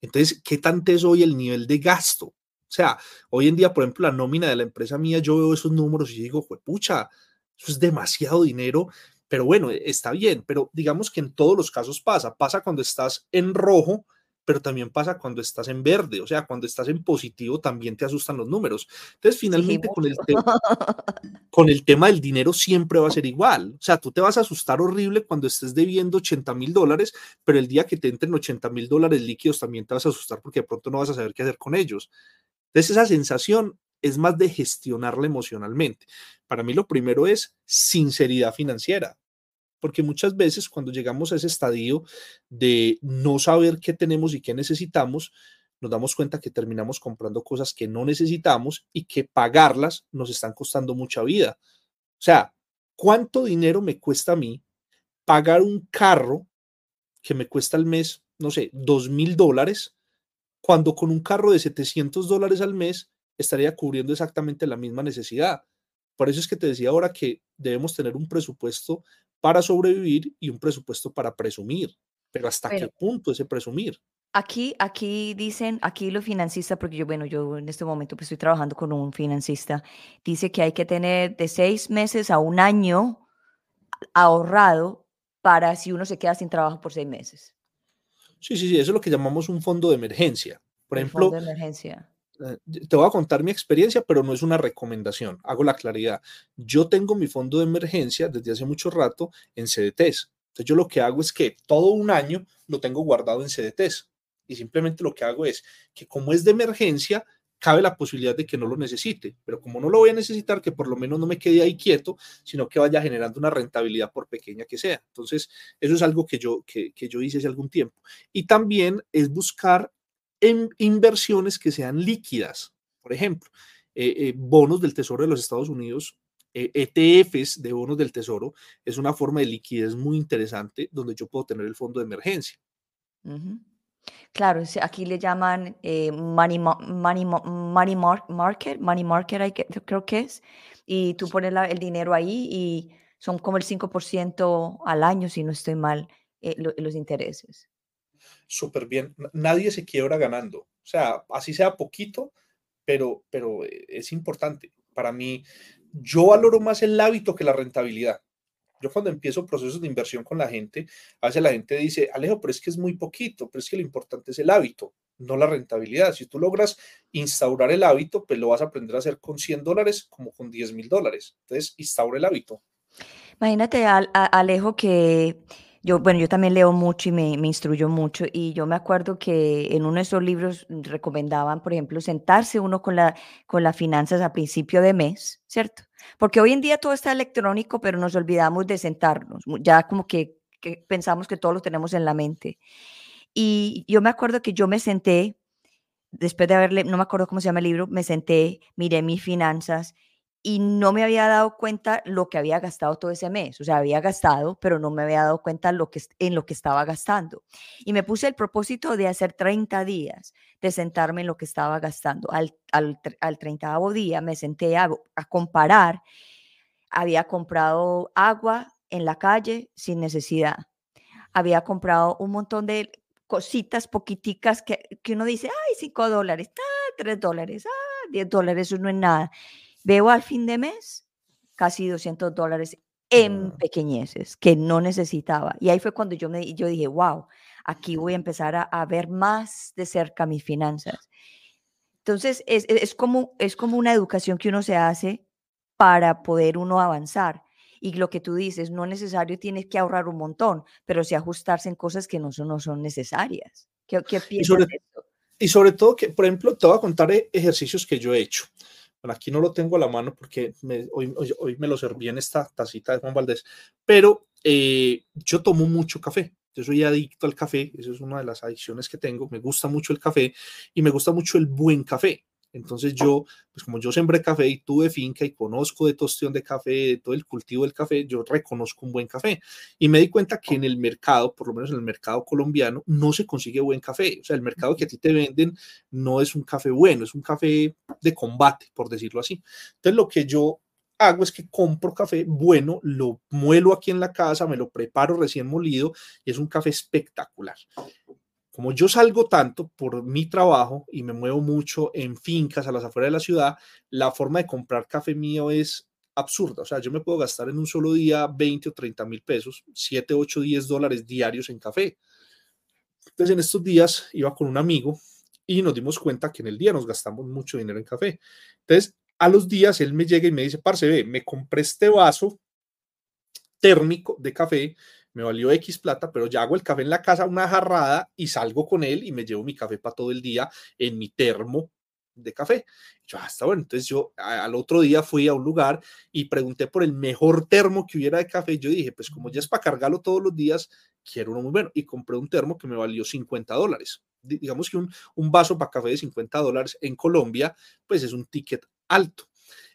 Entonces, ¿qué tanto es hoy el nivel de gasto? O sea, hoy en día, por ejemplo, la nómina de la empresa mía, yo veo esos números y digo, pucha, eso es demasiado dinero, pero bueno, está bien, pero digamos que en todos los casos pasa. Pasa cuando estás en rojo pero también pasa cuando estás en verde, o sea, cuando estás en positivo también te asustan los números. Entonces, finalmente con el, tema, [LAUGHS] con el tema del dinero siempre va a ser igual. O sea, tú te vas a asustar horrible cuando estés debiendo 80 mil dólares, pero el día que te entren 80 mil dólares líquidos también te vas a asustar porque de pronto no vas a saber qué hacer con ellos. Entonces, esa sensación es más de gestionarla emocionalmente. Para mí lo primero es sinceridad financiera porque muchas veces cuando llegamos a ese estadio de no saber qué tenemos y qué necesitamos, nos damos cuenta que terminamos comprando cosas que no necesitamos y que pagarlas nos están costando mucha vida. O sea, ¿cuánto dinero me cuesta a mí pagar un carro que me cuesta al mes, no sé, dos mil dólares, cuando con un carro de 700 dólares al mes estaría cubriendo exactamente la misma necesidad? Por eso es que te decía ahora que debemos tener un presupuesto para sobrevivir y un presupuesto para presumir. Pero ¿hasta qué punto ese presumir? Aquí, aquí dicen, aquí los financistas, porque yo, bueno, yo en este momento pues estoy trabajando con un financista, dice que hay que tener de seis meses a un año ahorrado para si uno se queda sin trabajo por seis meses. Sí, sí, sí, eso es lo que llamamos un fondo de emergencia. Por ejemplo, fondo de emergencia. Eh, te voy a contar mi experiencia, pero no es una recomendación. Hago la claridad. Yo tengo mi fondo de emergencia desde hace mucho rato en CDTs. Entonces yo lo que hago es que todo un año lo tengo guardado en CDTs y simplemente lo que hago es que como es de emergencia, cabe la posibilidad de que no lo necesite, pero como no lo voy a necesitar, que por lo menos no me quede ahí quieto, sino que vaya generando una rentabilidad por pequeña que sea. Entonces, eso es algo que yo, que, yo hice hace algún tiempo. Y también es buscar en inversiones que sean líquidas. Por ejemplo, eh, eh, bonos del Tesoro de los Estados Unidos, ETFs eh, e de bonos del Tesoro, es una forma de liquidez muy interesante donde yo puedo tener el fondo de emergencia. Claro, aquí le llaman money, money, money market, money market creo que es, y tú pones el dinero ahí y son como el 5% al año, si no estoy mal, los intereses. Súper bien. Nadie se quiebra ganando. O sea, así sea poquito, pero, pero eh, es importante. Para mí, yo valoro más el hábito que la rentabilidad. Yo cuando empiezo procesos de inversión con la gente, a veces la gente dice, Alejo, pero es que es muy poquito, pero es que lo importante es el hábito, no la rentabilidad. Si tú logras instaurar el hábito, pues lo vas a aprender a hacer con 100 dólares como con 10 mil dólares. Entonces, instaura el hábito. Imagínate, Alejo, que yo, bueno, yo también leo mucho y me, me, instruyo mucho y yo me acuerdo que en uno de esos libros recomendaban, por ejemplo, sentarse uno con, la, con las finanzas a principio de mes, ¿cierto? Porque hoy en día todo está electrónico, pero nos olvidamos de sentarnos, ya como que, que pensamos que todo lo tenemos en la mente. Y yo me acuerdo que yo me senté, después de haberle, no me acuerdo cómo se llama el libro, me senté, miré mis finanzas y no me había dado cuenta lo que había gastado todo ese mes. O sea, había gastado, pero no me había dado cuenta en lo que estaba gastando. Y me puse el propósito de hacer 30 días, de sentarme en lo que estaba gastando. Al, al, al 30 día me senté a, a comparar. Había comprado agua en la calle sin necesidad. Había comprado un montón de cositas poquiticas que, que uno dice, ay, 5 dólares, ah, 3 dólares, ah, 10 dólares, eso no es nada Veo al fin de mes casi 200 dólares en pequeñeces que no necesitaba. Y ahí fue cuando yo, me, yo dije, wow, aquí voy a empezar a, ver más de cerca mis finanzas. Entonces, es, es, como, es como una educación que uno se hace para poder uno avanzar. Y lo que tú dices, no necesario tienes que ahorrar un montón, pero sí ajustarse en cosas que no son, no son necesarias. ¿Qué, qué piensas de esto? Y sobre todo que, por ejemplo, te voy a contar e, ejercicios que yo he hecho aquí no lo tengo a la mano porque hoy, hoy, me lo serví en esta tacita de Juan Valdés, pero eh, yo tomo mucho café. Yo soy adicto al café, eso es una de las adicciones que tengo. Me gusta mucho el café y me gusta mucho el buen café. Entonces yo, pues como yo sembré café y tuve finca y conozco de tostión de café, de todo el cultivo del café, yo reconozco un buen café. Y me di cuenta que en el mercado, por lo menos en el mercado colombiano, no se consigue buen café. O sea, el mercado que a ti te venden no es un café bueno, es un café de combate, por decirlo así. Entonces lo que yo hago es que compro café bueno, lo muelo aquí en la casa, me lo preparo recién molido y es un café espectacular como yo salgo tanto por mi trabajo y me muevo mucho en fincas a las afueras de la ciudad, la forma de comprar café mío es absurda. O sea, yo me puedo gastar en un solo día 20 o 30 mil pesos, 7, 8, 10 dólares diarios en café. Entonces, en estos días iba con un amigo y nos dimos cuenta que en el día nos gastamos mucho dinero en café. Entonces, a los días él me llega y me dice, parce, ve, me compré este vaso térmico de café me valió X plata, pero ya hago el café en la casa, una jarrada y salgo con él y me llevo mi café para todo el día en mi termo de café. Yo, hasta ah, bueno, entonces yo al otro día fui a un lugar y pregunté por el mejor termo que hubiera de café. Yo dije, pues como ya es para cargarlo todos los días, quiero uno muy bueno. Y compré un termo que me valió 50 dólares. Digamos que un, un vaso para café de 50 dólares en Colombia, pues es un ticket alto.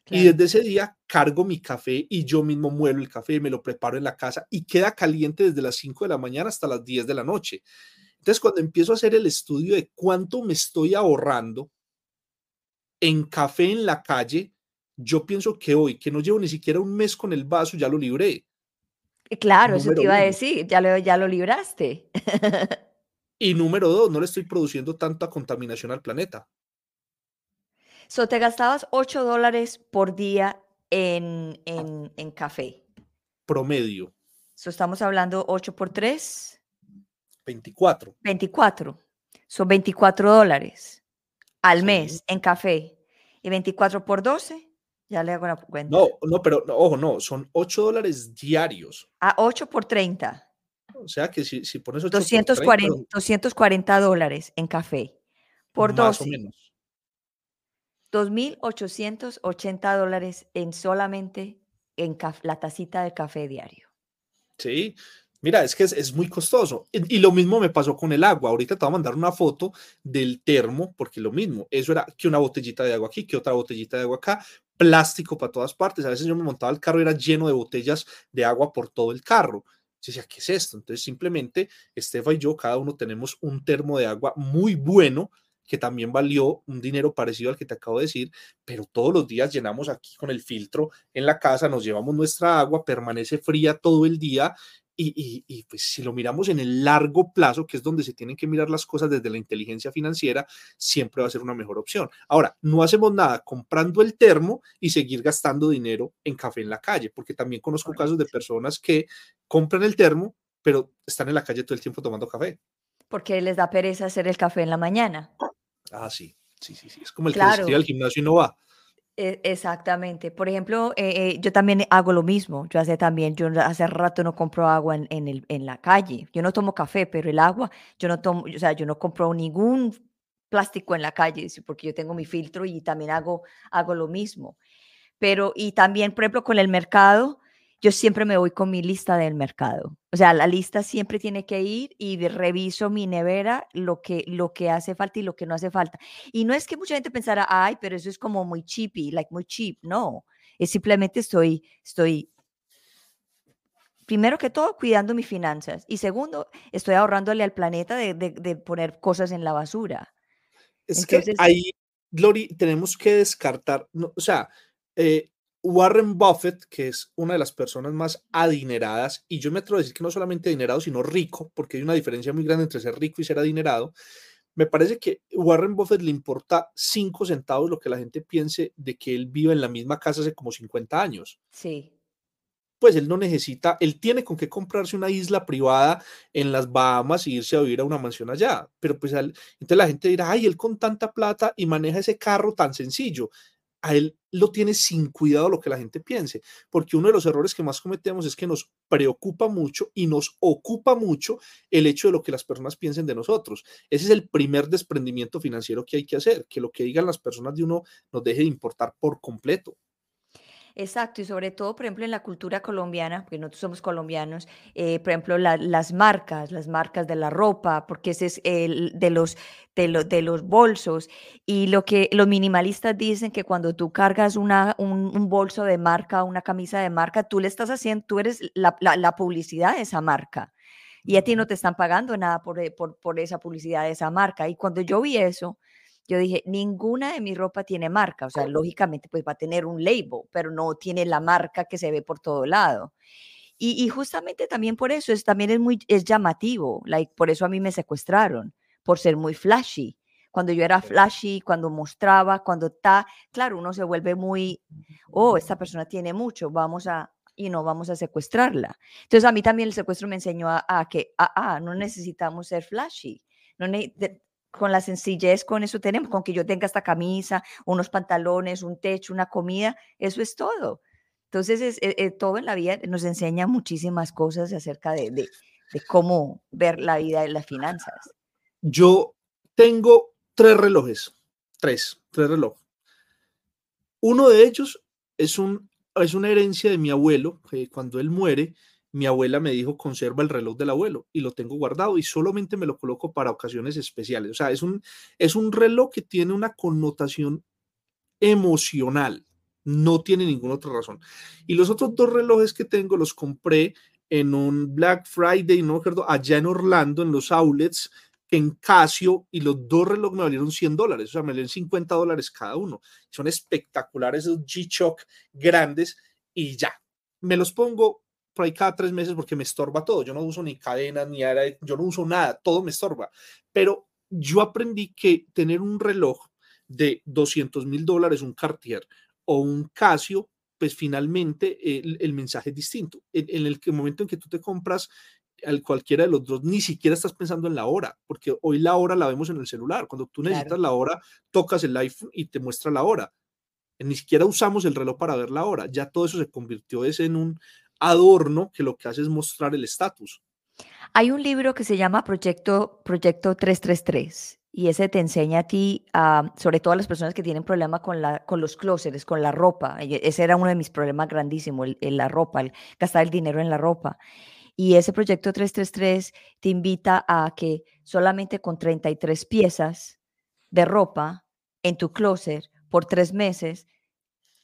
Y desde ese día cargo mi café y yo mismo muelo el café, me lo preparo en la casa y queda caliente desde las 5 de la mañana hasta las 10 de la noche. Entonces, cuando empiezo a hacer el estudio de cuánto me estoy ahorrando en café en la calle, yo pienso que hoy, que no llevo ni siquiera un mes con el vaso, ya lo libré. Eh, claro, eso te iba a decir, ya lo, ya lo libraste. [LAUGHS] Y número dos, no le estoy produciendo tanta contaminación al planeta. So, te gastabas 8 dólares por día en, en, en café. Promedio. So, estamos hablando 8 por 3. 24. 24. Son 24 dólares al Sí. mes en café. Y 24 por 12, ya le hago la cuenta. No, no, pero no, ojo, no, son 8 dólares diarios. A 8 por 30. O sea que si, si pones 8 por 240, 30, 240 dólares en café. Por más 12. o menos. 2.880 dólares en solamente en la tacita de café diario. Sí, mira, es que es, es muy costoso. Y, y lo mismo me pasó con el agua. Ahorita te voy a mandar una foto del termo, porque lo mismo, eso era que una botellita de agua aquí, que otra botellita de agua acá, plástico para todas partes. A veces yo me montaba el carro y era lleno de botellas de agua por todo el carro. Yo decía, ¿qué es esto? Entonces simplemente Estefa y yo, cada uno tenemos un termo de agua muy bueno que también valió un dinero parecido al que te acabo de decir, pero todos los días llenamos aquí con el filtro en la casa, nos llevamos nuestra agua, permanece fría todo el día y, y, y, pues si lo miramos en el largo plazo, que es donde se tienen que mirar las cosas desde la inteligencia financiera, siempre va a ser una mejor opción. Ahora, no hacemos nada comprando el termo y seguir gastando dinero en café en la calle, porque también conozco casos de personas que compran el termo, pero están en la calle todo el tiempo tomando café. Porque les da pereza hacer el café en la mañana. Ah, sí, sí, sí, sí. Es como el que Claro. tira al gimnasio y no va. E- Exactamente. Por ejemplo, eh, eh, yo también hago lo mismo. Yo hace también, yo hace rato no compro agua en, en el, en la calle. Yo no tomo café, pero el agua, yo no tomo, o sea, yo no compro ningún plástico en la calle, porque yo tengo mi filtro y también hago, hago lo mismo. Pero, y también, por ejemplo, con el mercado, yo siempre me voy con mi lista del mercado. O sea, la lista siempre tiene que ir y reviso mi nevera, lo que, lo que hace falta y lo que no hace falta. Y no es que mucha gente pensara, ay, pero eso es como muy cheapy, like muy cheap. No, es simplemente estoy, estoy, primero que todo, cuidando mis finanzas. Y segundo, estoy ahorrándole al planeta de, de- de poner cosas en la basura. Es Entonces- que ahí, Glory, tenemos que descartar, no, o sea, eh, Warren Buffett, que es una de las personas más adineradas, y yo me atrevo a decir que no solamente adinerado, sino rico, porque hay una diferencia muy grande entre ser rico y ser adinerado. Me parece que Warren Buffett le importa cinco centavos lo que la gente piense de que él vive en la misma casa hace como 50 años. Sí, Pues él no necesita, él tiene con qué comprarse una isla privada en las Bahamas y irse a vivir a una mansión allá. Pero pues al- entonces la gente dirá, ay, él con tanta plata y maneja ese carro tan sencillo. A él lo tiene sin cuidado lo que la gente piense, porque uno de los errores que más cometemos es que nos preocupa mucho y nos ocupa mucho el hecho de lo que las personas piensen de nosotros. Ese es el primer desprendimiento financiero que hay que hacer, que lo que digan las personas de uno nos deje de importar por completo. Exacto. Y sobre todo, por ejemplo, en la cultura colombiana, porque nosotros somos colombianos, eh, por ejemplo, la- las marcas, las marcas de la ropa, porque ese es el de los, de, lo- de los bolsos. Y lo que los minimalistas dicen que cuando tú cargas una, un, un bolso de marca, una camisa de marca, tú le estás haciendo, tú eres la, la- la publicidad de esa marca. Y a ti no te están pagando nada por, e- por, por esa publicidad de esa marca. Y cuando yo vi eso, yo dije, ninguna de mi ropa tiene marca. O sea, lógicamente, pues va a tener un label, pero no tiene la marca que se ve por todo lado. Y, y justamente también por eso es, también es muy es llamativo. Like, por eso a mí me secuestraron, por ser muy flashy. Cuando yo era flashy, cuando mostraba, cuando está, claro, uno se vuelve muy, oh, esta persona tiene mucho, vamos a, y no vamos a secuestrarla. Entonces a mí también el secuestro me enseñó a, a que, ah, ah, no necesitamos ser flashy. No ne- con la sencillez, con eso tenemos, con que yo tenga esta camisa, unos pantalones, un techo, una comida, eso es todo. Entonces, es, eh, eh, todo en la vida nos enseña muchísimas cosas acerca de, de, de cómo ver la vida y las finanzas. Yo tengo tres relojes, tres, tres relojes. Uno de ellos es, un, es una herencia de mi abuelo, que cuando él muere, mi abuela me dijo, conserva el reloj del abuelo y lo tengo guardado y solamente me lo coloco para ocasiones especiales. O sea, es un, es un reloj que tiene una connotación emocional, no tiene ninguna otra razón. Y los otros dos relojes que tengo los compré en un Black Friday, no me acuerdo, allá en Orlando, en los outlets, en Casio, y los dos relojes me valieron 100 dólares, o sea, me valieron 50 dólares cada uno. Son espectaculares esos G-Shock grandes y ya. Me los pongo por ahí cada tres meses porque me estorba todo. Yo no uso ni cadenas, ni era, yo no uso nada, todo me estorba. Pero yo aprendí que tener un reloj de 200 mil dólares, un Cartier o un Casio, pues finalmente el, mensaje es distinto. En, el momento en que tú te compras al cualquiera de los dos, ni siquiera estás pensando en la hora, porque hoy la hora la vemos en el celular. Cuando tú necesitas la hora, tocas el iPhone y te muestra la hora. Ni siquiera usamos el reloj para ver la hora. Ya todo eso se convirtió en un adorno que lo que hace es mostrar el estatus. Hay un libro que se llama Proyecto, Proyecto 333 y ese te enseña a ti, sobre todo a las personas que tienen problema con, la, con los closets, con la ropa. Ese era uno de mis problemas grandísimos, el, la ropa, el gastar el dinero en la ropa. Y ese proyecto 333 te invita a que solamente con 33 piezas de ropa en tu closet por tres meses,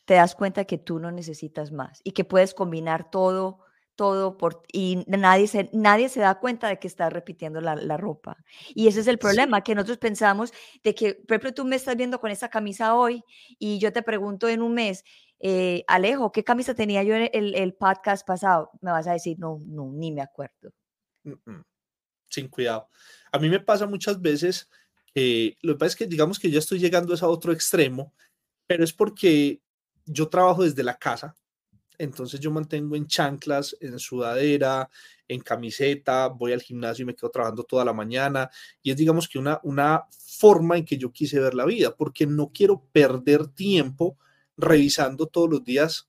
te das cuenta que tú no necesitas más y que puedes combinar todo todo por, y nadie se, nadie se da cuenta de que está repitiendo la, la ropa. Y ese es el problema, que nosotros pensamos de que, por ejemplo, tú me estás viendo con esa camisa hoy y yo te pregunto en un mes, eh, Alejo, ¿qué camisa tenía yo en el, el, podcast pasado? Me vas a decir, no, no, ni me acuerdo. Sin cuidado. A mí me pasa muchas veces lo que pasa es que digamos que yo estoy llegando a ese otro extremo, pero es porque yo trabajo desde la casa, entonces yo mantengo en chanclas, en sudadera, en camiseta, voy al gimnasio y me quedo trabajando toda la mañana. Y es digamos que una, una forma en que yo quise ver la vida, porque no quiero perder tiempo revisando todos los días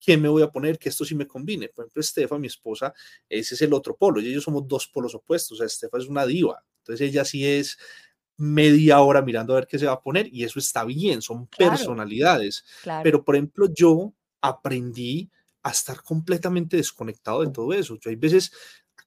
qué me voy a poner, que esto sí me combine. Por ejemplo, Estefa, mi esposa, ese es el otro polo, y ellos somos dos polos opuestos. O sea, Estefa es una diva, entonces ella sí es media hora mirando a ver qué se va a poner y eso está bien, son personalidades. Pero, por ejemplo, yo aprendí a estar completamente desconectado de todo eso. Yo hay veces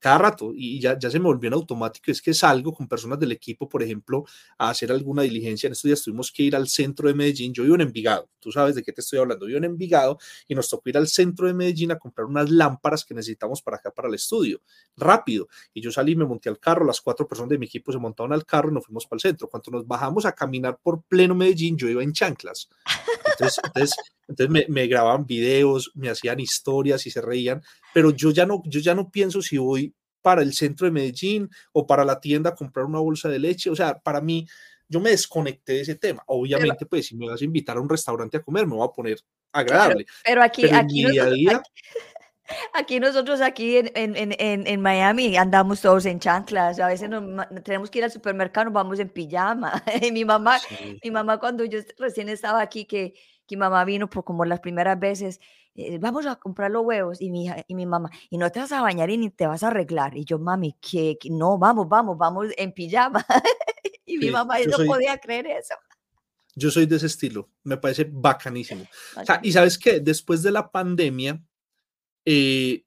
cada rato y ya, ya se me volvió en automático, es que salgo con personas del equipo, por ejemplo, a hacer alguna diligencia. En estos días tuvimos que ir al centro de Medellín. Yo vivo en Envigado, tú sabes de qué te estoy hablando. Vivo en Envigado y nos tocó ir al centro de Medellín a comprar unas lámparas que necesitamos para acá, para el estudio. Rápido. Y yo salí, me monté al carro, las cuatro personas de mi equipo se montaron al carro y nos fuimos para el centro. Cuando nos bajamos a caminar por pleno Medellín, yo iba en chanclas. Entonces, entonces, entonces me, me, grababan videos, me hacían historias y se reían, pero yo ya no, yo ya no pienso si voy para el centro de Medellín o para la tienda a comprar una bolsa de leche. O sea, para mí, yo me desconecté de ese tema. Obviamente, pues si me vas a invitar a un restaurante a comer, me voy a poner agradable. pero aquí, [LAUGHS] aquí, nosotros, aquí, nosotros, aquí en, en, en, en, Miami, andamos todos en chanclas. A veces tenemos que ir al supermercado, nos vamos en pijama. [LAUGHS] mi mamá, mi mamá cuando yo recién estaba aquí, que que mamá vino por como las primeras veces, eh, vamos a comprar los huevos y mi, hija, y mi mamá, y no te vas a bañar y ni te vas a arreglar. Y yo, mami, que, no, vamos, vamos, vamos en pijama. [LAUGHS] y mi mamá no podía creer eso. Yo soy de ese estilo, me parece bacanísimo. O [LAUGHS] sea, y sabes que después de la pandemia, eh,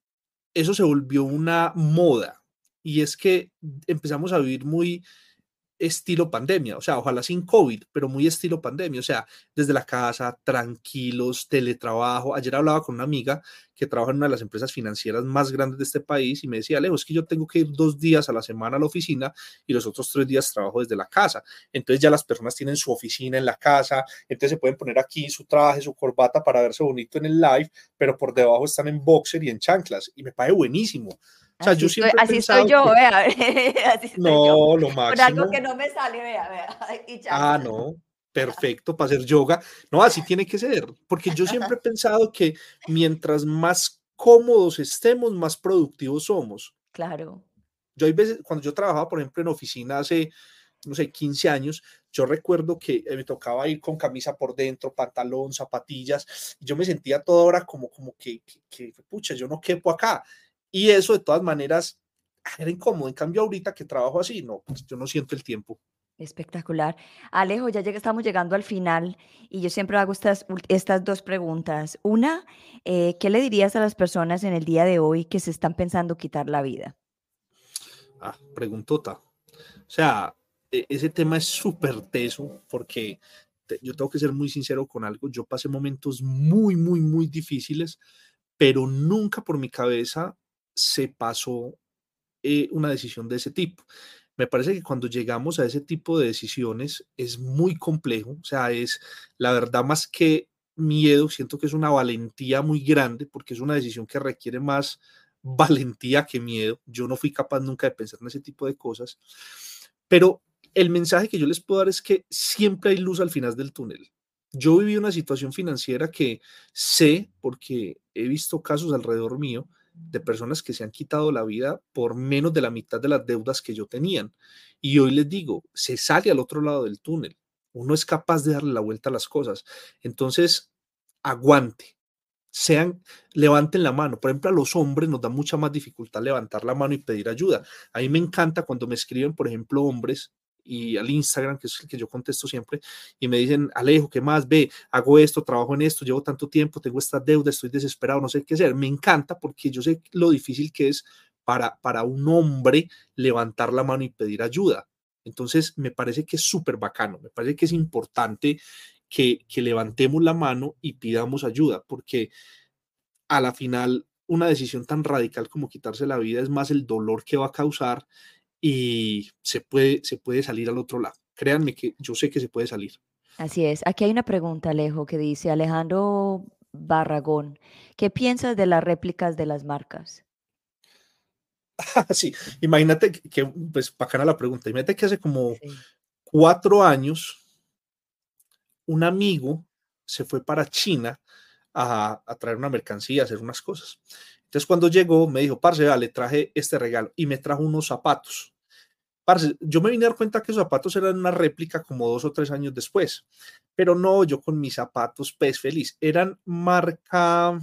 eso se volvió una moda. Y es que empezamos a vivir muy estilo pandemia, o sea, ojalá sin COVID, pero muy estilo pandemia, o sea, desde la casa, tranquilos, teletrabajo. Ayer hablaba con una amiga que trabaja en una de las empresas financieras más grandes de este país y me decía, Alejo, es que yo tengo que ir dos días a la semana a la oficina y los otros tres días trabajo desde la casa. Entonces ya las personas tienen su oficina en la casa, entonces se pueden poner aquí su traje, su corbata para verse bonito en el live, pero por debajo están en boxer y en chanclas y me parece buenísimo. O sea, así yo siempre estoy, así estoy yo, [LAUGHS] vea. así no, lo máximo. Algo que no me sale, vea, vea. [LAUGHS] ah, no. Perfecto para hacer yoga. No, [LAUGHS] así tiene que ser. Porque yo siempre he pensado que mientras más cómodos estemos, más productivos somos. Claro. Yo hay veces, cuando yo trabajaba, por ejemplo, en oficina hace, no sé, 15 años, yo recuerdo que me tocaba ir con camisa por dentro, pantalón, zapatillas. Yo me sentía toda hora como, como que, que, que pucha, yo no quepo acá. Y eso de todas maneras era incómodo. En cambio, ahorita que trabajo así, no, pues yo no siento el tiempo. Espectacular. Alejo, ya estamos llegando al final y yo siempre hago estas, estas dos preguntas. Una, eh, ¿qué le dirías a las personas en el día de hoy que se están pensando quitar la vida? Ah, preguntota. O sea, e, ese tema es súper teso porque yo tengo que ser muy sincero con algo. Yo pasé momentos muy, muy, muy difíciles, pero nunca por mi cabeza se pasó eh, una decisión de ese tipo. Me parece que cuando llegamos a ese tipo de decisiones es muy complejo, o sea, es la verdad más que miedo, siento que es una valentía muy grande porque es una decisión que requiere más [LAUGHS] valentía que miedo. Yo no fui capaz nunca de pensar en ese tipo de cosas, pero el mensaje que yo les puedo dar es que siempre hay luz al final del túnel. Yo viví una situación financiera que sé, porque he visto casos alrededor mío, de personas que se han quitado la vida por menos de la mitad de las deudas que yo tenían. Y hoy les digo, se sale al otro lado del túnel. Uno es capaz de darle la vuelta a las cosas. Entonces, aguante. Sean, levanten la mano. Por ejemplo, a los hombres nos da mucha más dificultad levantar la mano y pedir ayuda. A mí me encanta cuando me escriben, por ejemplo, hombres y al Instagram, que es el que yo contesto siempre, y me dicen, Alejo, ¿qué más? Ve, hago esto, trabajo en esto, llevo tanto tiempo, tengo esta deuda, estoy desesperado, no sé qué hacer. Me encanta porque yo sé lo difícil que es para, para un hombre levantar la mano y pedir ayuda. Entonces, me parece que es súper bacano, me parece que es importante que, que levantemos la mano y pidamos ayuda, porque a la final una decisión tan radical como quitarse la vida es más el dolor que va a causar y se puede, se puede salir al otro lado. Créanme que yo sé que se puede salir. Así es. Aquí hay una pregunta, Alejo, que dice Alejandro Barragón, ¿qué piensas de las réplicas de las marcas? [LAUGHS] sí, imagínate que, pues, bacana la pregunta. Imagínate que hace como cuatro años un amigo se fue para China a, a, traer una mercancía, a hacer unas cosas. Entonces cuando llegó me dijo, parce, le traje este regalo y me trajo unos zapatos. Parce, yo me vine a dar cuenta que esos zapatos eran una réplica como dos o tres años después, pero no, yo con mis zapatos pez feliz, eran marca...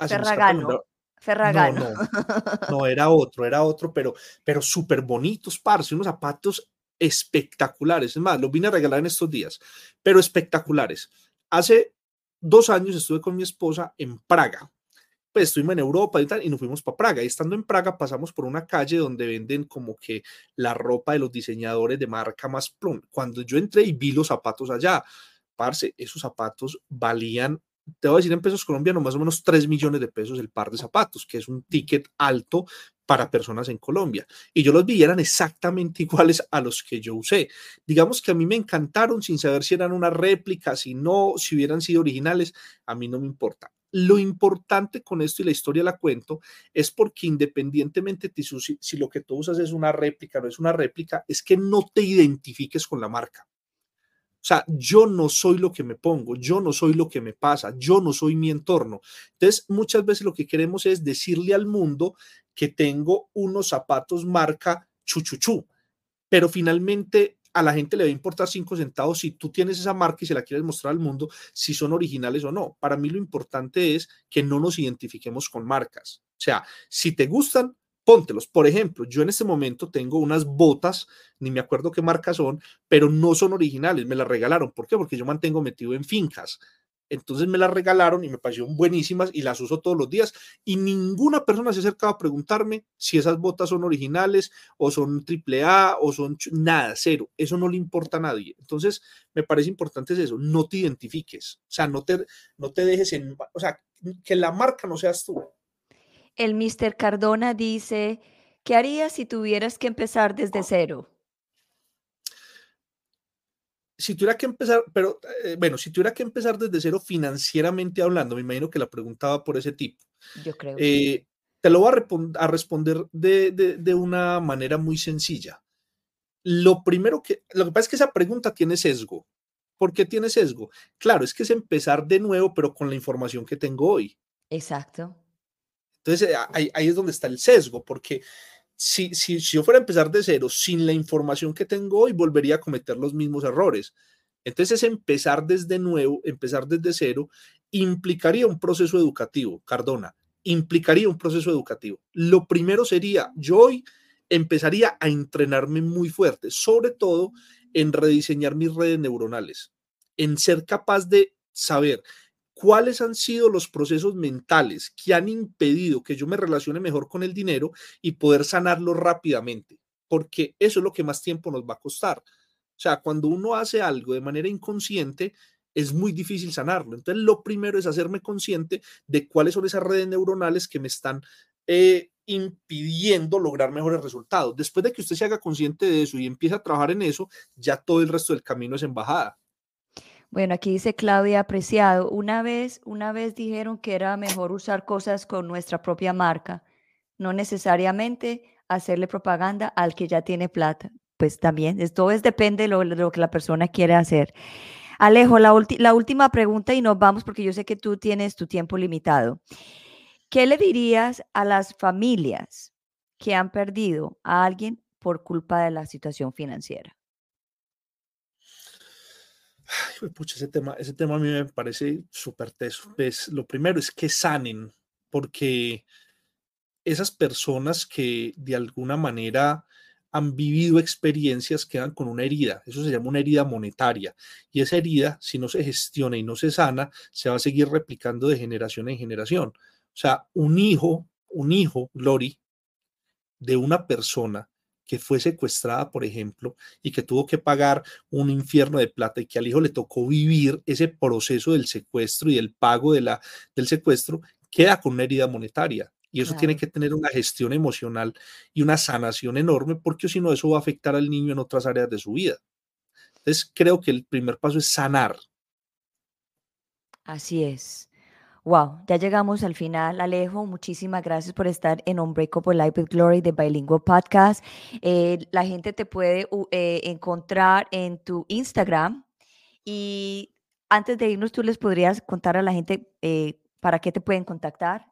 Ferragano. Ferragano. No, no, [LAUGHS] no, era otro, era otro, pero, pero súper bonitos, parce, unos zapatos espectaculares. Es más, los vine a regalar en estos días, pero espectaculares. Hace dos años estuve con mi esposa en Praga. Pues estuvimos en Europa y tal, y nos fuimos para Praga. Y estando en Praga pasamos por una calle donde venden como que la ropa de los diseñadores de marca más plum. Cuando yo entré y vi los zapatos allá, parce, esos zapatos valían te voy a decir en pesos colombianos, más o menos 3 millones de pesos el par de zapatos, que es un ticket alto para personas en Colombia. Y yo los vi, eran exactamente [LAUGHS] iguales a los que yo usé. Digamos que a mí me encantaron sin saber si eran una réplica, si no, si hubieran sido originales, a mí no me importa. Lo importante con esto y la historia la cuento es porque independientemente de si, si lo que tú usas es una réplica o no es una réplica, es que no te identifiques con la marca. O sea, yo no soy lo que me pongo, yo no soy lo que me pasa, yo no soy mi entorno. Entonces, muchas veces lo que queremos es decirle al mundo que tengo unos zapatos marca chuchuchú, pero finalmente a la gente le va a importar cinco centavos si tú tienes esa marca y se la quieres mostrar al mundo, si son originales o no. Para mí lo importante es que no nos identifiquemos con marcas. O sea, si te gustan, póntelos. Por ejemplo, yo en este momento tengo unas botas, ni me acuerdo qué marca son, pero no son originales, me las regalaron. ¿Por qué? Porque yo mantengo metido en fincas. Entonces me las regalaron y me parecieron buenísimas y las uso todos los días y ninguna persona se ha acercado a preguntarme si esas botas son originales o son triple A o son nada, cero. Eso no le importa a nadie. Entonces me parece importante eso, no te identifiques, o sea, no te, no te dejes en, o sea, que la marca no seas tú. El Mr. Cardona dice, ¿qué harías si tuvieras que empezar desde cero? Si tuviera que empezar, pero eh, bueno, si tuviera que empezar desde cero financieramente hablando, me imagino que la preguntaba por ese tipo. Yo creo. Eh, te lo voy a, responder de, de, una manera muy sencilla. Lo primero que, lo que pasa es que esa pregunta tiene sesgo. ¿Por qué tiene sesgo? Claro, es que es empezar de nuevo, pero con la información que tengo hoy. Exacto. Entonces eh, ahí, es donde está el sesgo, porque si, si, si, yo fuera a empezar de cero sin la información que tengo hoy, volvería a cometer los mismos errores. Entonces, empezar desde nuevo, empezar desde cero, implicaría un proceso educativo, Cardona, implicaría un proceso educativo. Lo primero sería, yo hoy empezaría a entrenarme muy fuerte, sobre todo en rediseñar mis redes neuronales, en ser capaz de saber cuáles han sido los procesos mentales que han impedido que yo me relacione mejor con el dinero y poder sanarlo rápidamente, porque eso es lo que más tiempo nos va a costar. O sea, cuando uno hace algo de manera inconsciente, es muy difícil sanarlo. Entonces, lo primero es hacerme consciente de cuáles son esas redes neuronales que me están eh, impidiendo lograr mejores resultados. Después de que usted se haga consciente de eso y empiece a trabajar en eso, ya todo el resto del camino es embajada. Bueno, aquí dice Claudia Apreciado. Una vez, una vez dijeron que era mejor usar cosas con nuestra propia marca, no necesariamente hacerle propaganda al que ya tiene plata. Pues también, esto es depende de lo, que la persona quiere hacer. Alejo, la, la última pregunta y nos vamos porque yo sé que tú tienes tu tiempo limitado. ¿Qué le dirías a las familias que han perdido a alguien por culpa de la situación financiera? Ay, pucha, ese tema, ese tema a mí me parece súper teso. Lo primero es que sanen, porque esas personas que de alguna manera han vivido experiencias quedan con una herida. Eso se llama una herida monetaria. Y esa herida, si no se gestiona y no se sana, se va a seguir replicando de generación en generación. O sea, un hijo, un hijo, Glory, de una persona que fue secuestrada, por ejemplo, y que tuvo que pagar un infierno de plata y que al hijo le tocó vivir ese proceso del secuestro y el pago de la, del secuestro, queda con una herida monetaria. Y eso tiene que tener una gestión emocional y una sanación enorme, porque si no, eso va a afectar al niño en otras áreas de su vida. Entonces, creo que el primer paso es sanar. Así es. Wow, ya llegamos al final, Alejo. Muchísimas gracias por estar en Unbreakable Life with Glory de Bilingual Podcast. Eh, la gente te puede eh, encontrar en tu Instagram. Y antes de irnos, tú les podrías contar a la gente eh, para qué te pueden contactar.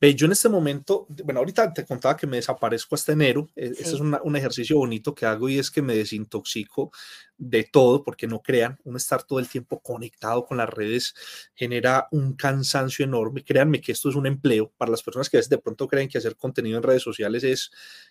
Ve, yo en este momento, bueno, ahorita te contaba que me desaparezco hasta enero. E, ese es un ejercicio bonito que hago y es que me desintoxico de todo, porque no crean, uno estar todo el tiempo conectado con las redes genera un cansancio enorme. Créanme que esto es un empleo para las personas que a veces de pronto creen que hacer contenido en redes sociales es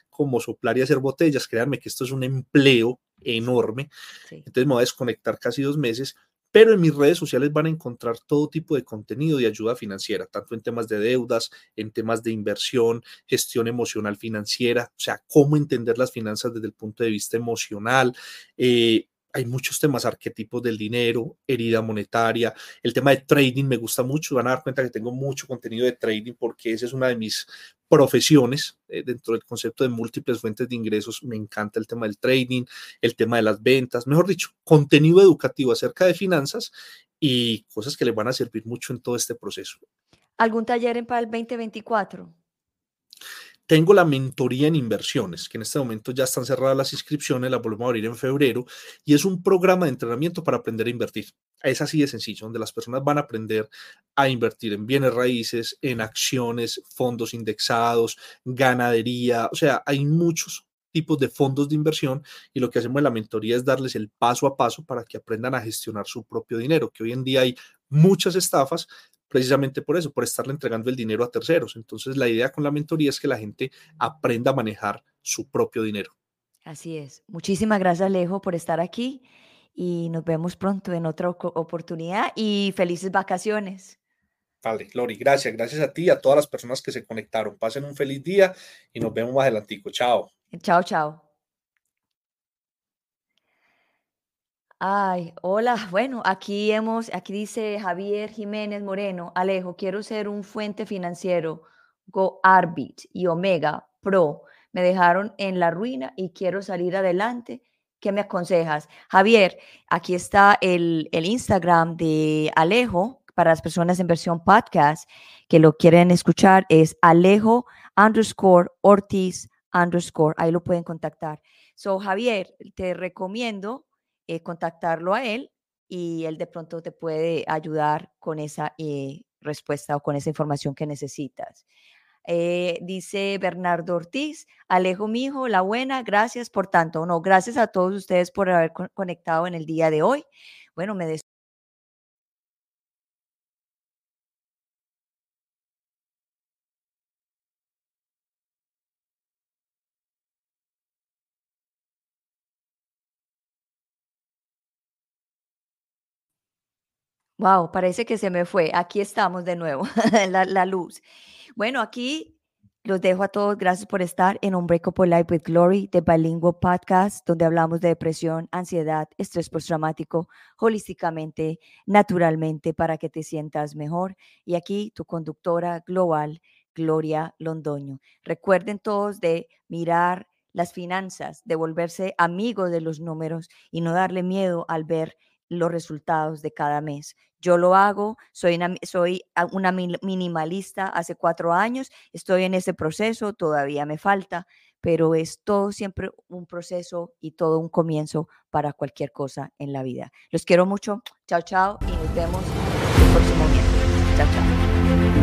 como soplar y hacer botellas. Créanme que esto es un empleo enorme. Entonces me voy a desconectar casi dos meses, pero en mis redes sociales van a encontrar todo tipo de contenido de ayuda financiera, tanto en temas de deudas, en temas de inversión, gestión emocional financiera, o sea, cómo entender las finanzas desde el punto de vista emocional, eh, hay muchos temas, arquetipos del dinero, herida monetaria, el tema de trading me gusta mucho, van a dar cuenta que tengo mucho contenido de trading porque esa es una de mis profesiones eh, dentro del concepto de múltiples fuentes de ingresos, me encanta el tema del trading, el tema de las ventas, mejor dicho, contenido educativo acerca de finanzas y cosas que les van a servir mucho en todo este proceso. ¿Algún taller para el 2024? Tengo la mentoría en inversiones, que en este momento ya están cerradas las inscripciones, la volvemos a abrir en febrero, y es un programa de entrenamiento para aprender a invertir. Es así de sencillo, donde las personas van a aprender a invertir en bienes raíces, en acciones, fondos indexados, ganadería, o sea, hay muchos tipos de fondos de inversión y lo que hacemos en la mentoría es darles el paso a paso para que aprendan a gestionar su propio dinero, que hoy en día hay muchas estafas, precisamente por eso, por estarle entregando el dinero a terceros. Entonces, la idea con la mentoría es que la gente aprenda a manejar su propio dinero. Así es. Muchísimas gracias, Alejo, por estar aquí y nos vemos pronto en otra oportunidad y felices vacaciones. Vale, Lori, gracias. Gracias a ti y a todas las personas que se conectaron. Pasen un feliz día y nos vemos más adelantico. Chao. Chao, chao. Ay, hola. [LAUGHS] Bueno, aquí hemos, aquí dice Javier Jiménez Moreno, Alejo, quiero ser un fuente financiero, Go Arbit y Omega Pro. Me dejaron en la ruina y quiero salir adelante. ¿Qué me aconsejas? Javier, aquí está el, el Instagram de Alejo para las personas en versión podcast que lo quieren escuchar. Es Alejo underscore Ortiz underscore. Ahí lo pueden contactar. So, Javier, te recomiendo eh, contactarlo a él y él de pronto te puede ayudar con esa eh, respuesta o con esa información que necesitas. Eh, dice Bernardo Ortiz, Alejo mi hijo, la buena, gracias por tanto. No, gracias a todos ustedes por haber conectado en el día de hoy. Bueno, me Wow, parece que se me fue. Aquí estamos de nuevo, [LAUGHS] la, la, luz. Bueno, aquí los dejo a todos. Gracias por estar en Unbreakable Life with Glory, de Bilingual Podcast, donde hablamos de depresión, ansiedad, estrés postraumático, holísticamente, naturalmente, para que te sientas mejor. Y aquí tu conductora global, Gloria Londoño. Recuerden todos de mirar las finanzas, de volverse amigos de los números y no darle miedo al ver los resultados de cada mes. Yo lo hago, soy una, soy una minimalista hace cuatro años, estoy en ese proceso, todavía me falta, pero es todo siempre un proceso y todo un comienzo para cualquier cosa en la vida. Los quiero mucho, chao, chao, y nos vemos el próximo miércoles. Chao, chao.